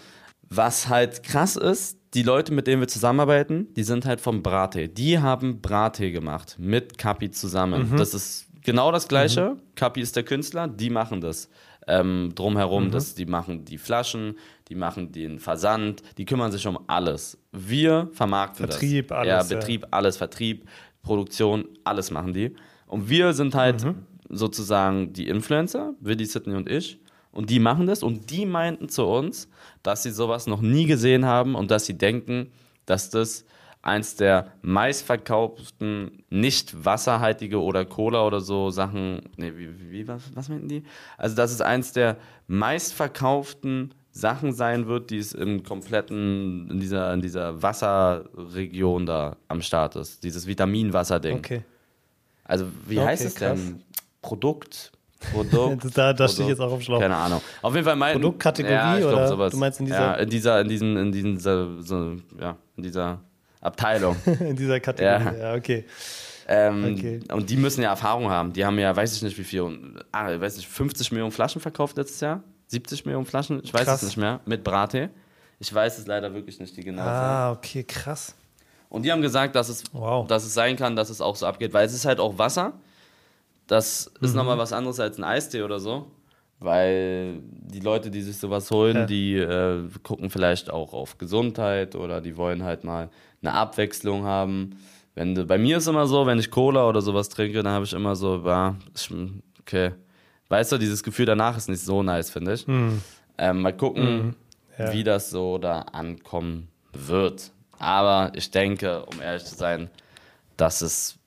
Was halt krass ist, die Leute, mit denen wir zusammenarbeiten, die sind halt vom Brate. Die haben Brate gemacht mit Kapi zusammen. Das ist genau das Gleiche. Kapi ist der Künstler, die machen das. Ähm, drumherum, das, die machen die Flaschen, die machen den Versand, die kümmern sich um alles. Wir vermarkten Vertrieb, das. alles, Ja, ja. Betrieb, alles, Vertrieb, Produktion, alles machen die. Und wir sind halt sozusagen die Influencer, Willi, Sidney und ich. Und die machen das und die meinten zu uns, dass sie sowas noch nie gesehen haben und dass sie denken, dass das eins der meistverkauften nicht wasserhaltige oder Cola oder so Sachen, nee, wie, wie, was, was meinten die? Also, dass es eins der meistverkauften Sachen sein wird, die es im kompletten, in dieser, in dieser Wasserregion da am Start ist. Dieses Vitaminwasser-Ding. Okay. Also, wie Okay, heißt es krass. denn? Produkt? [laughs] Produkt? Da, da stehe ich jetzt auch auf dem Schlauch. Keine Ahnung. Auf jeden Fall mein Produktkategorie ja, glaub, oder sowas. du meinst in dieser- ja, in dieser in diesen in diesen so, ja, in dieser Abteilung. [laughs] In dieser Kategorie. Ja, okay. ähm, Okay. Und die müssen ja Erfahrung haben. Die haben ja, weiß ich nicht wie viel, ah, weiß nicht, 50 Millionen Flaschen verkauft letztes Jahr, 70 Millionen Flaschen, ich weiß Krass. es nicht mehr, mit Brate. Ich weiß es leider wirklich nicht die genaue Zahl. Ah, okay, krass. Und die haben gesagt, dass es, Wow. dass es sein kann, dass es auch so abgeht, weil es ist halt auch Wasser. Das ist Mhm. nochmal was anderes als ein Eistee oder so. Weil die Leute, die sich sowas holen, Ja. die äh, gucken vielleicht auch auf Gesundheit oder die wollen halt mal eine Abwechslung haben. Wenn du, bei mir ist immer so, wenn ich Cola oder sowas trinke, dann habe ich immer so, ja, okay. Weißt du, dieses Gefühl danach ist nicht so nice, finde ich. Ähm, mal gucken, Mhm. Ja. wie das so da ankommen wird. Aber ich denke, um ehrlich zu sein, dass es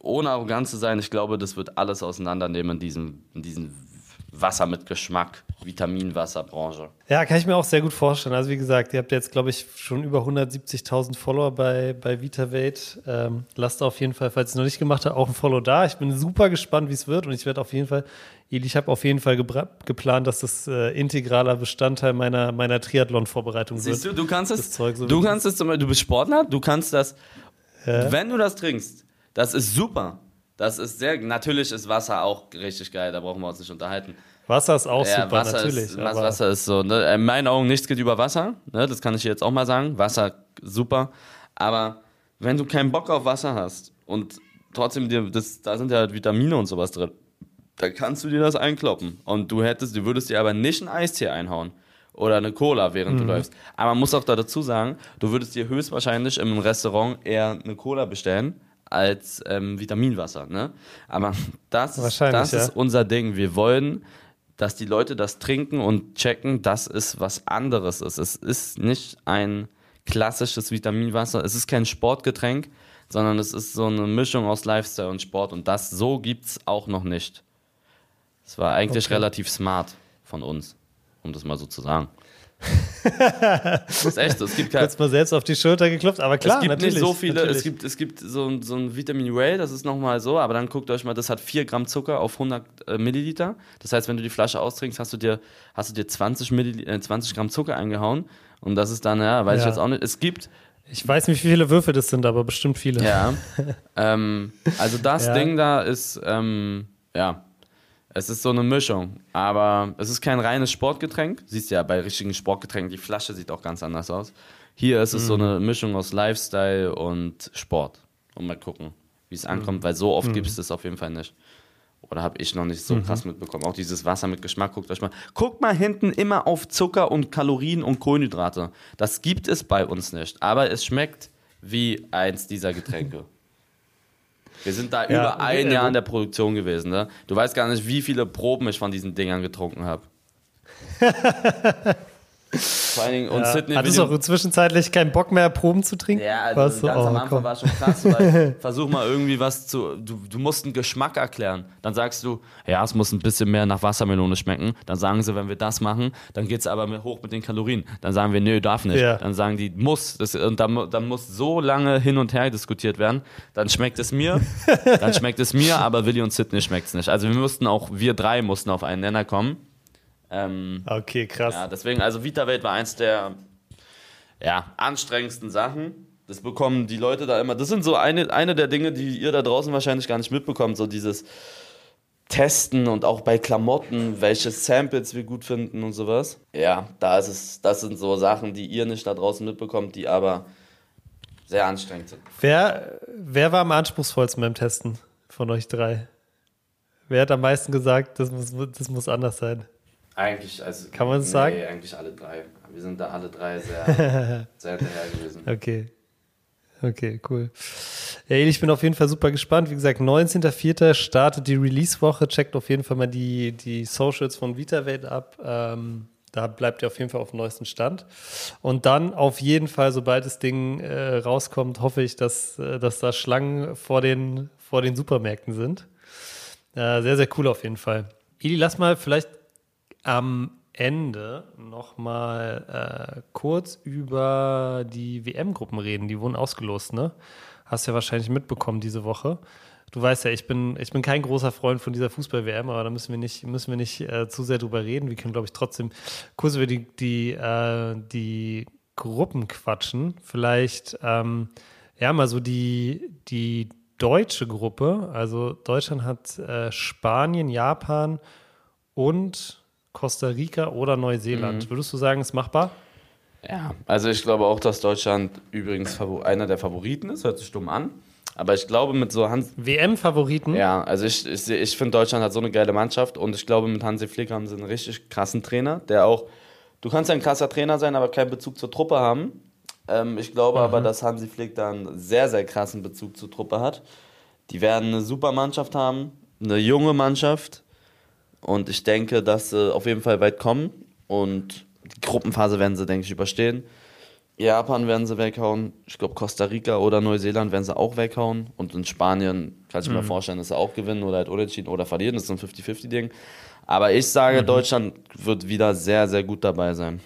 ohne arrogant zu sein, ich glaube, das wird alles auseinandernehmen in diesem, in diesem Wasser mit Geschmack, Vitaminwasserbranche. Ja, kann ich mir auch sehr gut vorstellen. Also wie gesagt, ihr habt jetzt, glaube ich, schon über 170.000 Follower bei, bei VitaVate. Ähm, lasst auf jeden Fall, falls ihr es noch nicht gemacht habt, auch ein Follow da. Ich bin super gespannt, wie es wird und ich werde auf jeden Fall, ich habe auf jeden Fall geplant, dass das äh, integraler Bestandteil meiner, meiner Triathlon-Vorbereitung wird. Siehst du, du kannst es, Das Zeug so du kannst es zum Beispiel, du bist Sportler, du kannst das, Ja. wenn du das trinkst, das ist super. Das ist sehr, natürlich ist Wasser auch richtig geil, da brauchen wir uns nicht unterhalten. Wasser ist auch Ja, super, Wasser natürlich. Ist, Wasser ist so, ne? in meinen Augen nichts geht über Wasser, ne? das kann ich dir jetzt auch mal sagen. Wasser, super. Aber wenn du keinen Bock auf Wasser hast und trotzdem, dir das, da sind ja halt Vitamine und sowas drin, dann kannst du dir das einkloppen. Und du hättest, du würdest dir aber nicht ein Eistee einhauen oder eine Cola, während du läufst. Aber man muss auch da dazu sagen, du würdest dir höchstwahrscheinlich im Restaurant eher eine Cola bestellen als ähm, Vitaminwasser. Ne? Aber das, das ja. ist unser Ding. Wir wollen dass die Leute das trinken und checken, dass es was anderes ist. Es ist nicht ein klassisches Vitaminwasser, es ist kein Sportgetränk, sondern es ist so eine Mischung aus Lifestyle und Sport und das so gibt es auch noch nicht. Es war eigentlich okay. relativ smart von uns, um das mal so zu sagen. Das ist echt so. Es gibt [laughs] halt, mal selbst auf die Schulter geklopft, aber klar, es gibt natürlich, nicht so viele. Natürlich. Es gibt, es gibt so, so ein Vitamin Whey, das ist nochmal so, aber dann guckt euch mal, das hat 4 Gramm Zucker auf 100 äh, Milliliter. Das heißt, wenn du die Flasche austrinkst, hast du dir, hast du dir 20, Millil äh, 20 Gramm Zucker eingehauen. Und das ist dann, ja, weiß ja. ich jetzt auch nicht. Es gibt. Ich weiß nicht, wie viele Würfel das sind, aber bestimmt viele. Ja. ähm, also das [laughs] ja. Ding da ist, ähm, ja, es ist so eine Mischung, aber es ist kein reines Sportgetränk. Siehst ja bei richtigen Sportgetränken, die Flasche sieht auch ganz anders aus. Hier ist es mhm. so eine Mischung aus Lifestyle und Sport. Und mal gucken, wie es ankommt, mhm. weil so oft mhm. gibt es das auf jeden Fall nicht. Oder habe ich noch nicht so mhm. krass mitbekommen. Auch dieses Wasser mit Geschmack, guckt euch mal. Guckt mal hinten immer auf Zucker und Kalorien und Kohlenhydrate. Das gibt es bei uns nicht. Aber es schmeckt wie eins dieser Getränke. [laughs] Wir sind da ja, über ein Jahr in der Produktion gewesen. Ne? Du weißt gar nicht, wie viele Proben ich von diesen Dingern getrunken habe. [laughs] Vor allen Dingen, und ja. Sydney. Hattest du auch zwischenzeitlich keinen Bock mehr, Proben zu trinken? Ja, also was? ganz oh, am Anfang komm. war schon krass, weil [laughs] versuch mal irgendwie was zu. Du, du musst einen Geschmack erklären. Dann sagst du, ja, es muss ein bisschen mehr nach Wassermelone schmecken. Dann sagen sie, wenn wir das machen, dann geht es aber hoch mit den Kalorien. Dann sagen wir, nö, darf nicht. Ja. Dann sagen die, muss. Das, und dann, dann muss so lange hin und her diskutiert werden. Dann schmeckt es mir, [laughs] dann schmeckt es mir, aber Willi und Sydney schmeckt es nicht. Also wir mussten auch, wir drei mussten auf einen Nenner kommen. Ähm, okay, krass. Ja, deswegen, also VitaWelt war eins der ja, anstrengendsten Sachen. Das bekommen die Leute da immer. Das sind so eine, eine der Dinge, die ihr da draußen wahrscheinlich gar nicht mitbekommt. So dieses Testen und auch bei Klamotten, welche Samples wir gut finden und sowas. Ja, da ist es, das sind so Sachen, die ihr nicht da draußen mitbekommt, die aber sehr anstrengend sind. Wer, wer war am anspruchsvollsten beim Testen von euch drei? Wer hat am meisten gesagt, das muss, das muss anders sein? Eigentlich, also. Kann man es nee, sagen? Eigentlich alle drei. Wir sind da alle drei sehr, [laughs] sehr hinterher gewesen. Okay. Okay, cool. Ja, ich bin auf jeden Fall super gespannt. Wie gesagt, 19.04. startet die Release-Woche. Checkt auf jeden Fall mal die, die Socials von VitaWelt ab. Ähm, da bleibt ihr auf jeden Fall auf dem neuesten Stand. Und dann auf jeden Fall, sobald das Ding äh, rauskommt, hoffe ich, dass, äh, dass da Schlangen vor den, vor den Supermärkten sind. Äh, sehr, sehr cool auf jeden Fall. Ili, lass mal vielleicht am Ende nochmal äh, kurz über die WM-Gruppen reden. Die wurden ausgelost, ne? Hast ja wahrscheinlich mitbekommen diese Woche. Du weißt ja, ich bin, ich bin kein großer Freund von dieser Fußball-WM, aber da müssen wir nicht, müssen wir nicht äh, zu sehr drüber reden. Wir können, glaube ich, trotzdem kurz über die, die, äh, die Gruppen quatschen. Vielleicht ähm, ja mal so die, die deutsche Gruppe. Also Deutschland hat äh, Spanien, Japan und Costa Rica oder Neuseeland. Mhm. Würdest du sagen, ist machbar? Ja, also ich glaube auch, dass Deutschland übrigens einer der Favoriten ist, hört sich dumm an. Aber ich glaube, mit so Hans. WM-Favoriten? Ja, also ich, ich, ich finde, Deutschland hat so eine geile Mannschaft und ich glaube, mit Hansi Flick haben sie einen richtig krassen Trainer, der auch. Du kannst ja ein krasser Trainer sein, aber keinen Bezug zur Truppe haben. Ähm, ich glaube mhm. aber, dass Hansi Flick da einen sehr, sehr krassen Bezug zur Truppe hat. Die werden eine super Mannschaft haben, eine junge Mannschaft, und ich denke, dass sie auf jeden Fall weit kommen. Und die Gruppenphase werden sie, denke ich, überstehen. Japan werden sie weghauen. Ich glaube, Costa Rica oder Neuseeland werden sie auch weghauen. Und in Spanien kann ich mir mhm. vorstellen, dass sie auch gewinnen oder halt unentschieden oder verlieren. Das ist ein 50-50-Ding. Aber ich sage, mhm. Deutschland wird wieder sehr, sehr gut dabei sein.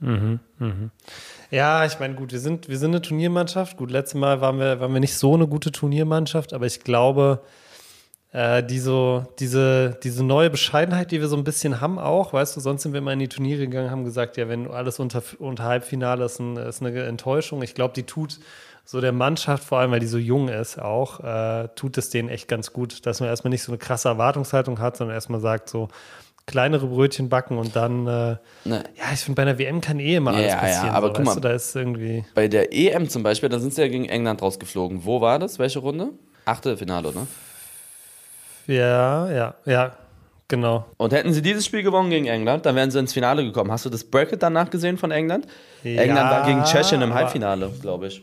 Mhm, mhm. Ja, ich meine, gut, wir sind, wir sind eine Turniermannschaft. Gut, letztes Mal waren wir, waren wir nicht so eine gute Turniermannschaft, aber ich glaube, äh, die so, diese, diese neue Bescheidenheit, die wir so ein bisschen haben auch, weißt du, sonst sind wir immer in die Turniere gegangen, haben gesagt, ja, wenn alles unter, unter Halbfinale ist, ein, ist eine Enttäuschung. Ich glaube, die tut so der Mannschaft, vor allem weil die so jung ist, auch, äh, tut es denen echt ganz gut, dass man erstmal nicht so eine krasse Erwartungshaltung hat, sondern erstmal sagt, so, kleinere Brötchen backen und dann, äh, ne. ja, ich finde, bei einer WM kann eh immer alles ja, passieren. Ja, aber so, guck mal, du, da ist irgendwie. Bei der EM zum Beispiel, da sind sie ja gegen England rausgeflogen. Wo war das? Welche Runde? Achtelfinale, oder? Ja, ja, ja, genau. Und hätten sie dieses Spiel gewonnen gegen England, dann wären sie ins Finale gekommen. Hast du das Bracket danach gesehen von England? Ja, England war gegen Tschechien im Halbfinale, glaube ich.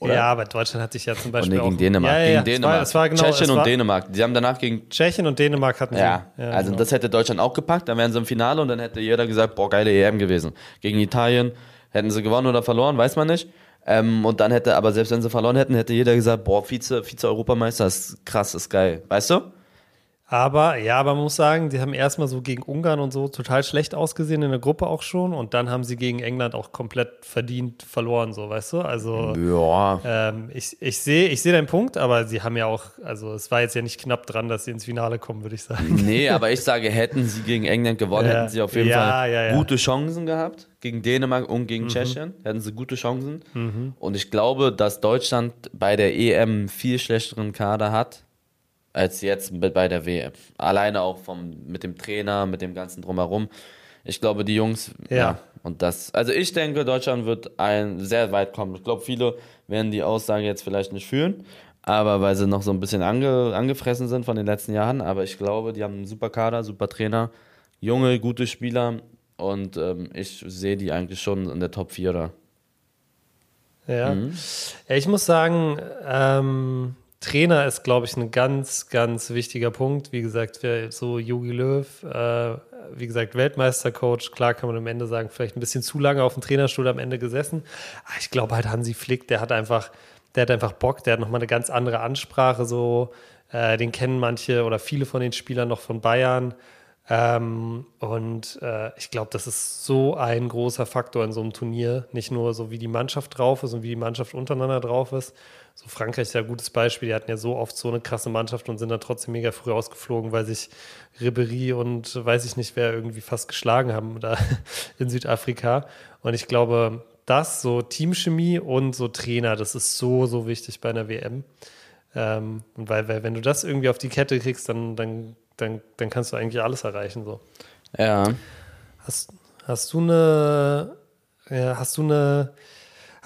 oder? Ja, aber Deutschland hat sich ja zum Und Beispiel nee, gegen auch, Dänemark. Ja, ja, gegen ja. Dänemark. Es war, es war genau, Tschechien es und war, Dänemark. Die haben danach gegen Tschechien und Dänemark hatten sie. Ja, also genau. das hätte Deutschland auch gepackt, dann wären sie im Finale und dann hätte jeder gesagt, boah, geile EM gewesen. Gegen Italien hätten sie gewonnen oder verloren, weiß man nicht. Ähm, und dann hätte, aber selbst wenn sie verloren hätten, hätte jeder gesagt, boah, Vize, Vize-Europameister ist krass, ist geil. Weißt du? Aber ja, aber man muss sagen, die haben erstmal so gegen Ungarn und so total schlecht ausgesehen in der Gruppe auch schon und dann haben sie gegen England auch komplett verdient verloren, so weißt du? Also Ja. ähm, ich, ich sehe ich seh deinen Punkt, aber sie haben ja auch, also es war jetzt ja nicht knapp dran, dass sie ins Finale kommen, würde ich sagen. Nee, aber ich sage, hätten sie gegen England gewonnen, Ja. hätten sie auf jeden Ja, Fall gute Chancen gehabt. Gegen Dänemark und gegen Tschechien hätten sie gute Chancen. Und ich glaube, dass Deutschland bei der EM viel schlechteren Kader hat als jetzt bei der WM. Alleine auch vom, mit dem Trainer, mit dem ganzen Drumherum. Ich glaube, die Jungs, ja. Ja. und das, also ich denke, Deutschland wird ein sehr weit kommen. Ich glaube, viele werden die Aussage jetzt vielleicht nicht fühlen, aber weil sie noch so ein bisschen ange, angefressen sind von den letzten Jahren. Aber ich glaube, die haben einen super Kader, super Trainer, junge, gute Spieler und ähm, ich sehe die eigentlich schon in der Top 4 da. Ja. Mhm. ja ich muss sagen, ähm, Trainer ist, glaube ich, ein ganz, ganz wichtiger Punkt. Wie gesagt, so Jogi Löw, äh, wie gesagt, Weltmeistercoach, klar kann man am Ende sagen, vielleicht ein bisschen zu lange auf dem Trainerstuhl am Ende gesessen. Aber ich glaube halt, Hansi Flick, der hat einfach, der hat einfach Bock, der hat nochmal eine ganz andere Ansprache, so, äh, den kennen manche oder viele von den Spielern noch von Bayern. Ähm, und äh, ich glaube, das ist so ein großer Faktor in so einem Turnier. Nicht nur so, wie die Mannschaft drauf ist und wie die Mannschaft untereinander drauf ist. So Frankreich ist ja ein gutes Beispiel. Die hatten ja so oft so eine krasse Mannschaft und sind dann trotzdem mega früh ausgeflogen, weil sich Ribéry und weiß ich nicht wer irgendwie fast geschlagen haben da [laughs] in Südafrika. Und ich glaube, das, so Teamchemie und so Trainer, das ist so, so wichtig bei einer WM. Ähm, und weil, weil, wenn du das irgendwie auf die Kette kriegst, dann, dann, dann, dann kannst du eigentlich alles erreichen. So. Ja. Hast, hast du eine, ja, hast du eine,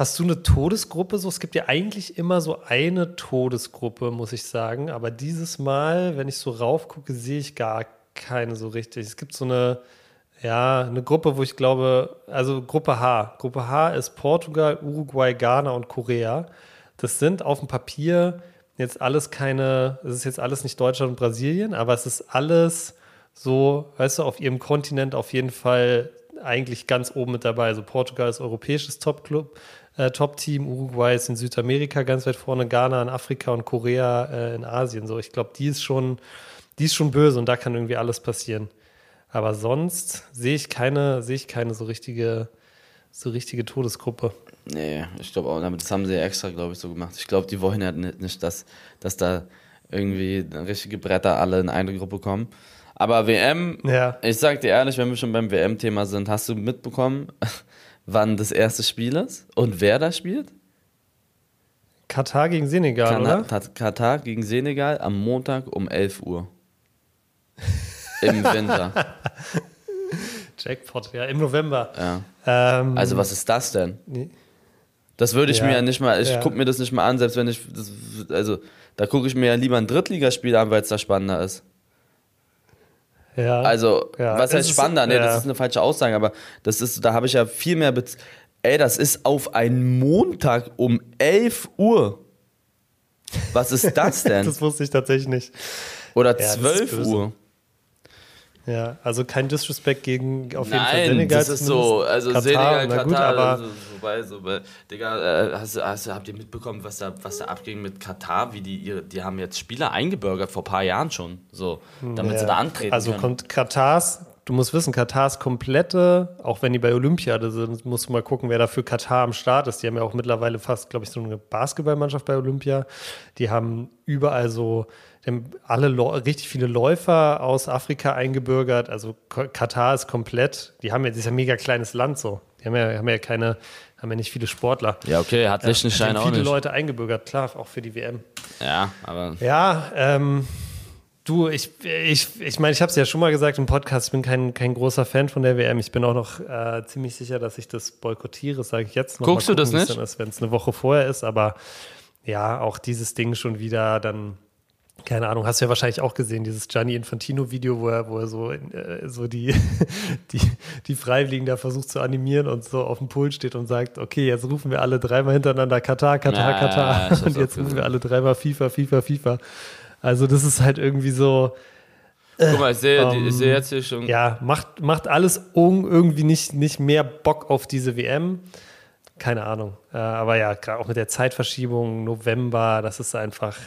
hast du eine Todesgruppe? So, es gibt ja eigentlich immer so eine Todesgruppe, muss ich sagen. Aber dieses Mal, wenn ich so raufgucke, sehe ich gar keine so richtig. Es gibt so eine, ja, eine Gruppe, wo ich glaube, also Gruppe H. Gruppe H ist Portugal, Uruguay, Ghana und Korea. Das sind auf dem Papier jetzt alles keine, es ist jetzt alles nicht Deutschland und Brasilien, aber es ist alles so, weißt du, auf ihrem Kontinent auf jeden Fall eigentlich ganz oben mit dabei. Also Portugal ist europäisches Top-Club, äh, Top-Team, Uruguay ist in Südamerika ganz weit vorne, Ghana in Afrika und Korea äh, in Asien. So, ich glaube, die ist schon, die ist schon böse und da kann irgendwie alles passieren. Aber sonst sehe ich keine, sehe ich keine so richtige, so richtige Todesgruppe. Nee, ich glaube auch, das haben sie ja extra, glaube ich, so gemacht. Ich glaube, die wollen ja nicht, nicht dass, dass da irgendwie richtige Bretter alle in eine Gruppe kommen. Aber WM, Ja. ich sag dir ehrlich, wenn wir schon beim WM-Thema sind, hast du mitbekommen, wann das erste Spiel ist und wer da spielt? Katar gegen Senegal, Kana- oder? Kat- Katar gegen Senegal am Montag um 11 Uhr. Im [laughs] Winter. Jackpot, ja, im November. Ja. Ähm, Also, was ist das denn? Das würde ich Ja, mir ja nicht mal, ich ja. gucke mir das nicht mal an, selbst wenn ich, das, also da gucke ich mir ja lieber ein Drittligaspiel an, weil es da spannender ist. Ja. Also, Ja, was heißt spannender? Nee, ja. das ist eine falsche Aussage, aber das ist, da habe ich ja viel mehr. Bez Ey, das ist auf einen Montag um 11 Uhr. Was ist das [laughs] denn? das wusste ich tatsächlich nicht. Oder das ist 12 böse. Uhr. Ja, also kein Disrespect gegen auf jeden Fall Nein, Senegal. das ist so, also Katar, Senegal, Katar, gut, aber also, wobei, so, bei, Digga, äh, hast, hast, habt ihr mitbekommen, was da, was da abging mit Katar, wie die, ihre, die haben jetzt Spieler eingebürgert vor ein paar Jahren schon, so, damit sie ja. da antreten Also können. kommt Katars, du musst wissen, Katars komplette, auch wenn die bei Olympiade sind, musst du mal gucken, wer da für Katar am Start ist. Die haben ja auch mittlerweile fast, glaube ich, so eine Basketballmannschaft bei Olympia. Die haben überall so, alle richtig viele Läufer aus Afrika eingebürgert. Also Katar ist komplett, die haben ja, das ist ja ein mega kleines Land so. Die haben ja, haben ja keine, haben ja nicht viele Sportler. Ja, okay, hat Liechtenstein haben auch viele nicht. Leute eingebürgert, klar, auch für die WM. Ja, aber Ja, ähm, du, ich, ich, ich meine, ich habe es ja schon mal gesagt im Podcast, ich bin kein, kein großer Fan von der WM. Ich bin auch noch äh, ziemlich sicher, dass ich das boykottiere, sage ich jetzt noch. Guckst mal du das gucken, wie es nicht? Wenn es eine Woche vorher ist, aber ja, auch dieses Ding schon wieder dann. keine Ahnung, hast du ja wahrscheinlich auch gesehen, dieses Gianni Infantino-Video, wo er, wo er so, äh, so die, [laughs] die, die Freiwilligen da versucht zu animieren und so auf dem Pult steht und sagt, okay, jetzt rufen wir alle dreimal hintereinander Katar, Katar, Ja, Katar. und jetzt rufen wir alle dreimal FIFA, FIFA, FIFA. Also das ist halt irgendwie so, Guck mal, ich sehe, die- ähm, ich sehe jetzt hier schon. ja, macht, macht alles irgendwie nicht, nicht mehr Bock auf diese WM. Keine Ahnung. Äh, aber ja, gerade auch mit der Zeitverschiebung, November, das ist einfach.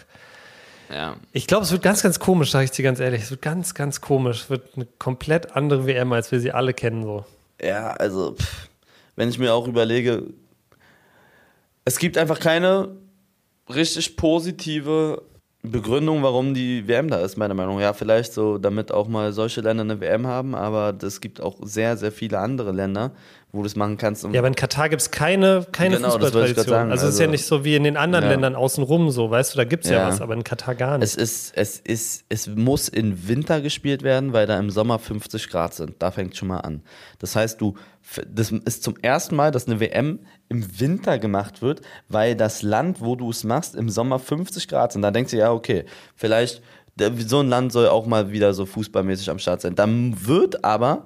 ja. Ich glaube, es wird ganz, ganz komisch, sage ich dir ganz ehrlich. Es wird ganz, ganz komisch. Es wird eine komplett andere WM, als wir sie alle kennen. So. Ja, also, pff, wenn ich mir auch überlege, es gibt einfach keine richtig positive Begründung, warum die WM da ist, meiner Meinung nach. Ja, vielleicht so, damit auch mal solche Länder eine WM haben, aber es gibt auch sehr, sehr viele andere Länder, wo du das machen kannst. Und Ja, aber in Katar gibt es keine, keine Genau, Fußballtradition. sagen. Also es ist ja Also- nicht so wie in den anderen Ja. Ländern außenrum so, weißt du, da gibt es ja. Ja. was, aber in Katar gar nicht. Es ist, es ist, es muss im Winter gespielt werden, weil da im Sommer 50 Grad sind. Da fängt schon mal an. Das heißt, du, das ist zum ersten Mal, dass eine WM im Winter gemacht wird, weil das Land, wo du es machst, im Sommer 50 Grad sind. Da denkst du, ja, okay, vielleicht, so ein Land soll auch mal wieder so fußballmäßig am Start sein. Dann wird aber,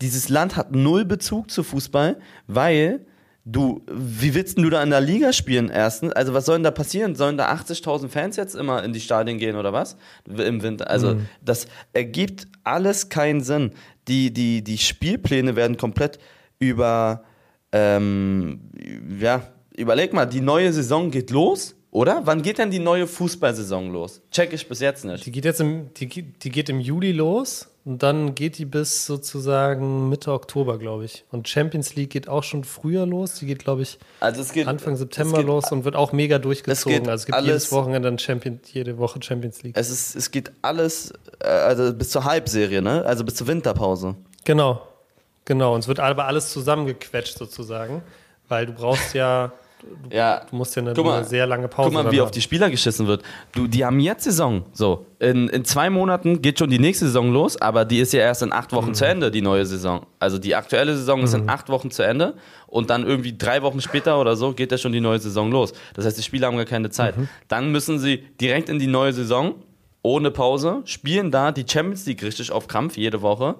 dieses Land hat null Bezug zu Fußball, weil Du, wie willst denn du da in der Liga spielen erstens? Also was soll denn da passieren? Sollen da 80.000 Fans jetzt immer in die Stadien gehen oder was? Im Winter. Also das ergibt alles keinen Sinn. Die, die, die Spielpläne werden komplett über, ähm, ja, überleg mal, die neue Saison geht los, oder? Wann geht denn die neue Fußballsaison los? Check ich bis jetzt nicht. Die geht jetzt im, die, die geht im Juli los und dann geht die bis sozusagen Mitte Oktober, glaube ich. Und Champions League geht auch schon früher los. Die geht, glaube ich, Also es geht Anfang es September geht, los und wird auch mega durchgezogen. geht also es gibt alles- jedes Wochenende dann Champion, jede Woche Champions League. Es, ist, es geht alles, äh, also bis zur Halbserie, ne? Also bis zur Winterpause. Genau, genau. Und es wird aber alles zusammengequetscht sozusagen, weil du brauchst ja, Ja. du musst ja eine, mal, eine sehr lange Pause Guck mal, wie auf die Spieler geschissen wird. Du, die haben jetzt Saison. So, in, in zwei Monaten geht schon die nächste Saison los, aber die ist ja erst in acht Mhm. Wochen zu Ende, die neue Saison. Also die aktuelle Saison ist in acht Wochen zu Ende und dann irgendwie drei Wochen später oder so geht ja schon die neue Saison los. Das heißt, die Spieler haben gar keine Zeit. Mhm. Dann müssen sie direkt in die neue Saison, ohne Pause, spielen da die Champions League richtig auf Krampf jede Woche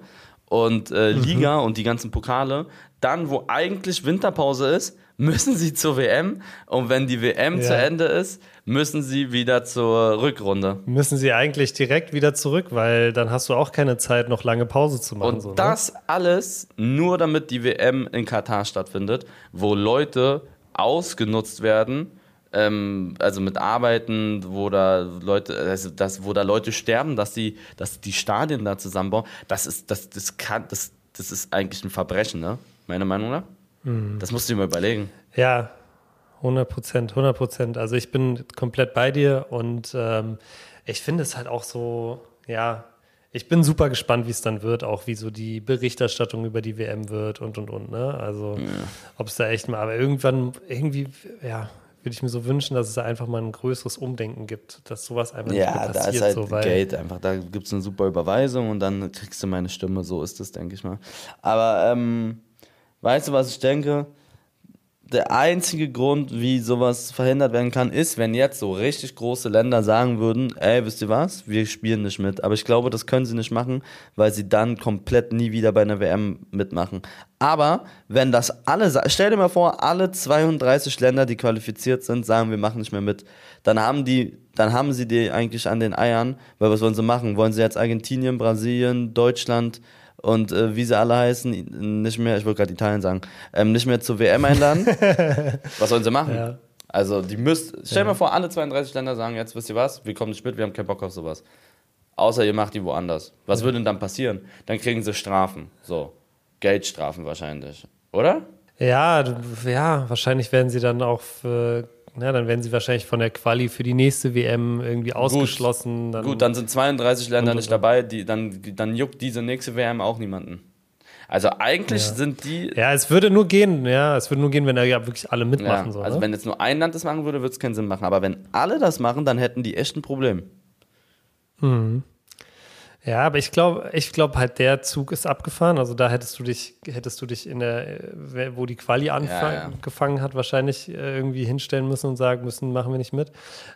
und äh, Mhm. Liga und die ganzen Pokale. Dann, wo eigentlich Winterpause ist, müssen sie zur WM und wenn die WM Ja. zu Ende ist, müssen sie wieder zur Rückrunde. Müssen sie eigentlich direkt wieder zurück, weil dann hast du auch keine Zeit, noch lange Pause zu machen. Und so, ne? das alles nur damit die WM in Katar stattfindet, wo Leute ausgenutzt werden, ähm, also mit Arbeiten, wo da Leute, also das, wo da Leute sterben, dass die, dass die Stadien da zusammenbauen. Das ist, das, das kann, das, das ist eigentlich ein Verbrechen, ne? Meiner Meinung nach. Mhm. Das musst du dir mal überlegen. Ja, 100 Prozent, 100 Prozent. Also ich bin komplett bei dir und ähm, ich finde es halt auch so, ja, ich bin super gespannt, wie es dann wird, auch wie so die Berichterstattung über die WM wird und und und. Ne? Also ob es da echt mal, aber irgendwann, irgendwie, ja, würde ich mir so wünschen, dass es da einfach mal ein größeres Umdenken gibt, dass sowas einfach nicht Ja, mehr da passiert. ist halt so, Geld einfach. Da gibt es eine super Überweisung und dann kriegst du meine Stimme. So ist es, denke ich mal. Aber ähm, weißt du, was ich denke? Der einzige Grund, wie sowas verhindert werden kann, ist, wenn jetzt so richtig große Länder sagen würden, ey, wisst ihr was, wir spielen nicht mit. Aber ich glaube, das können sie nicht machen, weil sie dann komplett nie wieder bei einer WM mitmachen. Aber wenn das alle, stell dir mal vor, alle 32 Länder, die qualifiziert sind, sagen, wir machen nicht mehr mit, dann haben die, dann haben sie die eigentlich an den Eiern, weil was wollen sie machen? Wollen sie jetzt Argentinien, Brasilien, Deutschland und äh, wie sie alle heißen, nicht mehr, ich wollte gerade Italien sagen, ähm, nicht mehr zur WM einladen? [laughs] was sollen sie machen? Ja. Also die müsst, stell dir mal vor, alle 32 Länder sagen jetzt, wisst ihr was, wir kommen nicht mit, wir haben keinen Bock auf sowas. Außer ihr macht die woanders. Was würde denn dann passieren? Dann kriegen sie Strafen. So. Geldstrafen wahrscheinlich. Oder? Ja, ja, wahrscheinlich werden sie dann auch für, na, dann werden sie wahrscheinlich von der Quali für die nächste WM irgendwie ausgeschlossen. Dann, Gut, dann sind 32 Länder nicht dabei, die, dann, dann juckt diese nächste WM auch niemanden. Also eigentlich Ja. sind die. Ja, es würde nur gehen, ja, es würde nur gehen, wenn da ja wirklich alle Ja, mitmachen. so, also ne? wenn jetzt nur ein Land das machen würde, würde es keinen Sinn machen. Aber wenn alle das machen, dann hätten die echt ein Problem. Ja, aber ich glaube, ich glaube halt, der Zug ist abgefahren. Also da hättest du dich, hättest du dich in der, wo die Quali angefangen ja, ja. hat, wahrscheinlich äh, irgendwie hinstellen müssen und sagen müssen, machen wir nicht mit.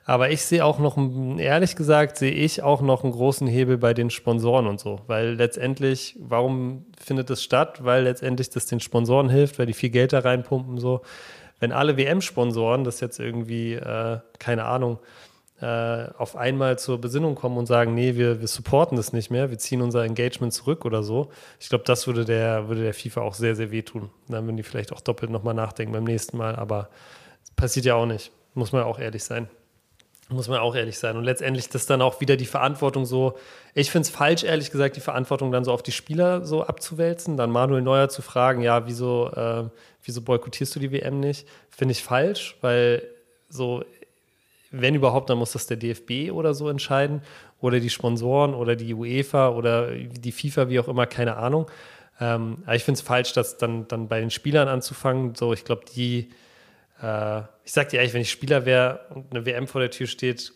Aber ich sehe auch noch, ehrlich gesagt, sehe ich auch noch einen großen Hebel bei den Sponsoren und so. Weil letztendlich, warum findet das statt? Weil letztendlich das den Sponsoren hilft, weil die viel Geld da reinpumpen, so. Wenn alle WM-Sponsoren das jetzt irgendwie, äh, keine Ahnung, äh, auf einmal zur Besinnung kommen und sagen, nee, wir, wir supporten das nicht mehr, wir ziehen unser Engagement zurück oder so. Ich glaube, das würde der, würde der FIFA auch sehr, sehr wehtun. Dann würden die vielleicht auch doppelt nochmal nachdenken beim nächsten Mal, aber passiert ja auch nicht. Muss man auch ehrlich sein. Muss man auch ehrlich sein. Und letztendlich das dann auch wieder die Verantwortung so, ich finde es falsch, ehrlich gesagt, die Verantwortung dann so auf die Spieler so abzuwälzen, dann Manuel Neuer zu fragen, ja, wieso, äh, wieso boykottierst du die WM nicht? Finde ich falsch, weil so wenn überhaupt, dann muss das der DFB oder so entscheiden oder die Sponsoren oder die UEFA oder die FIFA, wie auch immer, keine Ahnung. Ähm, aber ich finde es falsch, das dann, dann bei den Spielern anzufangen. So, ich glaube, die, äh, ich sag dir ehrlich, wenn ich Spieler wäre und eine WM vor der Tür steht,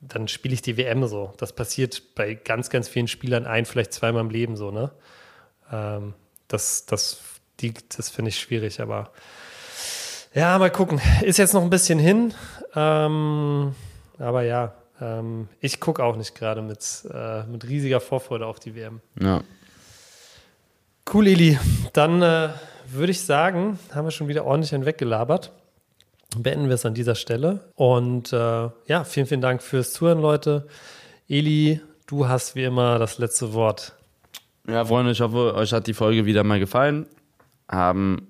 dann spiele ich die WM so. Das passiert bei ganz, ganz vielen Spielern ein, vielleicht zweimal im Leben so, ne? Ähm, das, das, das finde ich schwierig, aber ja, mal gucken. Ist jetzt noch ein bisschen hin. Ähm, aber ja, ähm, ich gucke auch nicht gerade mit, äh, mit riesiger Vorfreude auf die WM. Ja. Cool, Eli. Dann äh, würde ich sagen, haben wir schon wieder ordentlich hinweggelabert. Beenden wir es an dieser Stelle. Und äh, ja, vielen, vielen Dank fürs Zuhören, Leute. Eli, du hast wie immer das letzte Wort. Ja, Freunde, ich hoffe, euch hat die Folge wieder mal gefallen. Haben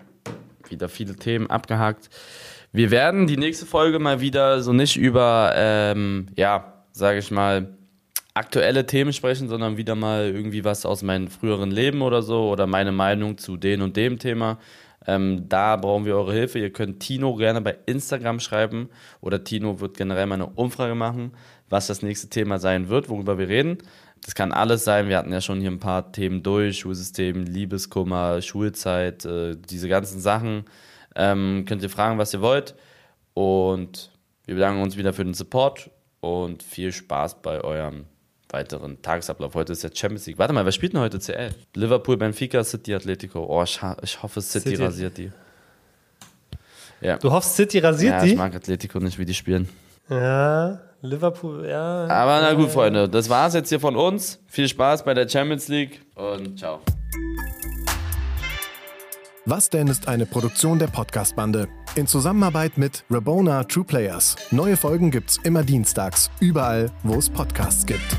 wieder viele Themen abgehakt. Wir werden die nächste Folge mal wieder so nicht über, ähm, ja, sage ich mal, aktuelle Themen sprechen, sondern wieder mal irgendwie was aus meinem früheren Leben oder so oder meine Meinung zu dem und dem Thema. Ähm, da brauchen wir eure Hilfe. Ihr könnt Tino gerne bei Instagram schreiben oder Tino wird generell mal eine Umfrage machen, was das nächste Thema sein wird, worüber wir reden. Das kann alles sein. Wir hatten ja schon hier ein paar Themen durch: Schulsystem, Liebeskummer, Schulzeit, äh, diese ganzen Sachen. Ähm, könnt ihr fragen, was ihr wollt. Und wir bedanken uns wieder für den Support und viel Spaß bei eurem weiteren Tagesablauf. Heute ist ja Champions League. Warte mal, wer spielt denn heute CL? Liverpool, Benfica, City, Atletico. Oh, ich, ich hoffe, City, City, rasiert die. Ja. Du hoffst, City rasiert ja, die? Ich mag Atletico nicht, wie die spielen. Ja, Liverpool, ja. Aber na gut, Freunde, das war's jetzt hier von uns. Viel Spaß bei der Champions League und ciao. Was denn ist eine Produktion der Podcast-Bande in Zusammenarbeit mit Rabona True Players. Neue Folgen gibt's immer dienstags, überall, wo es Podcasts gibt.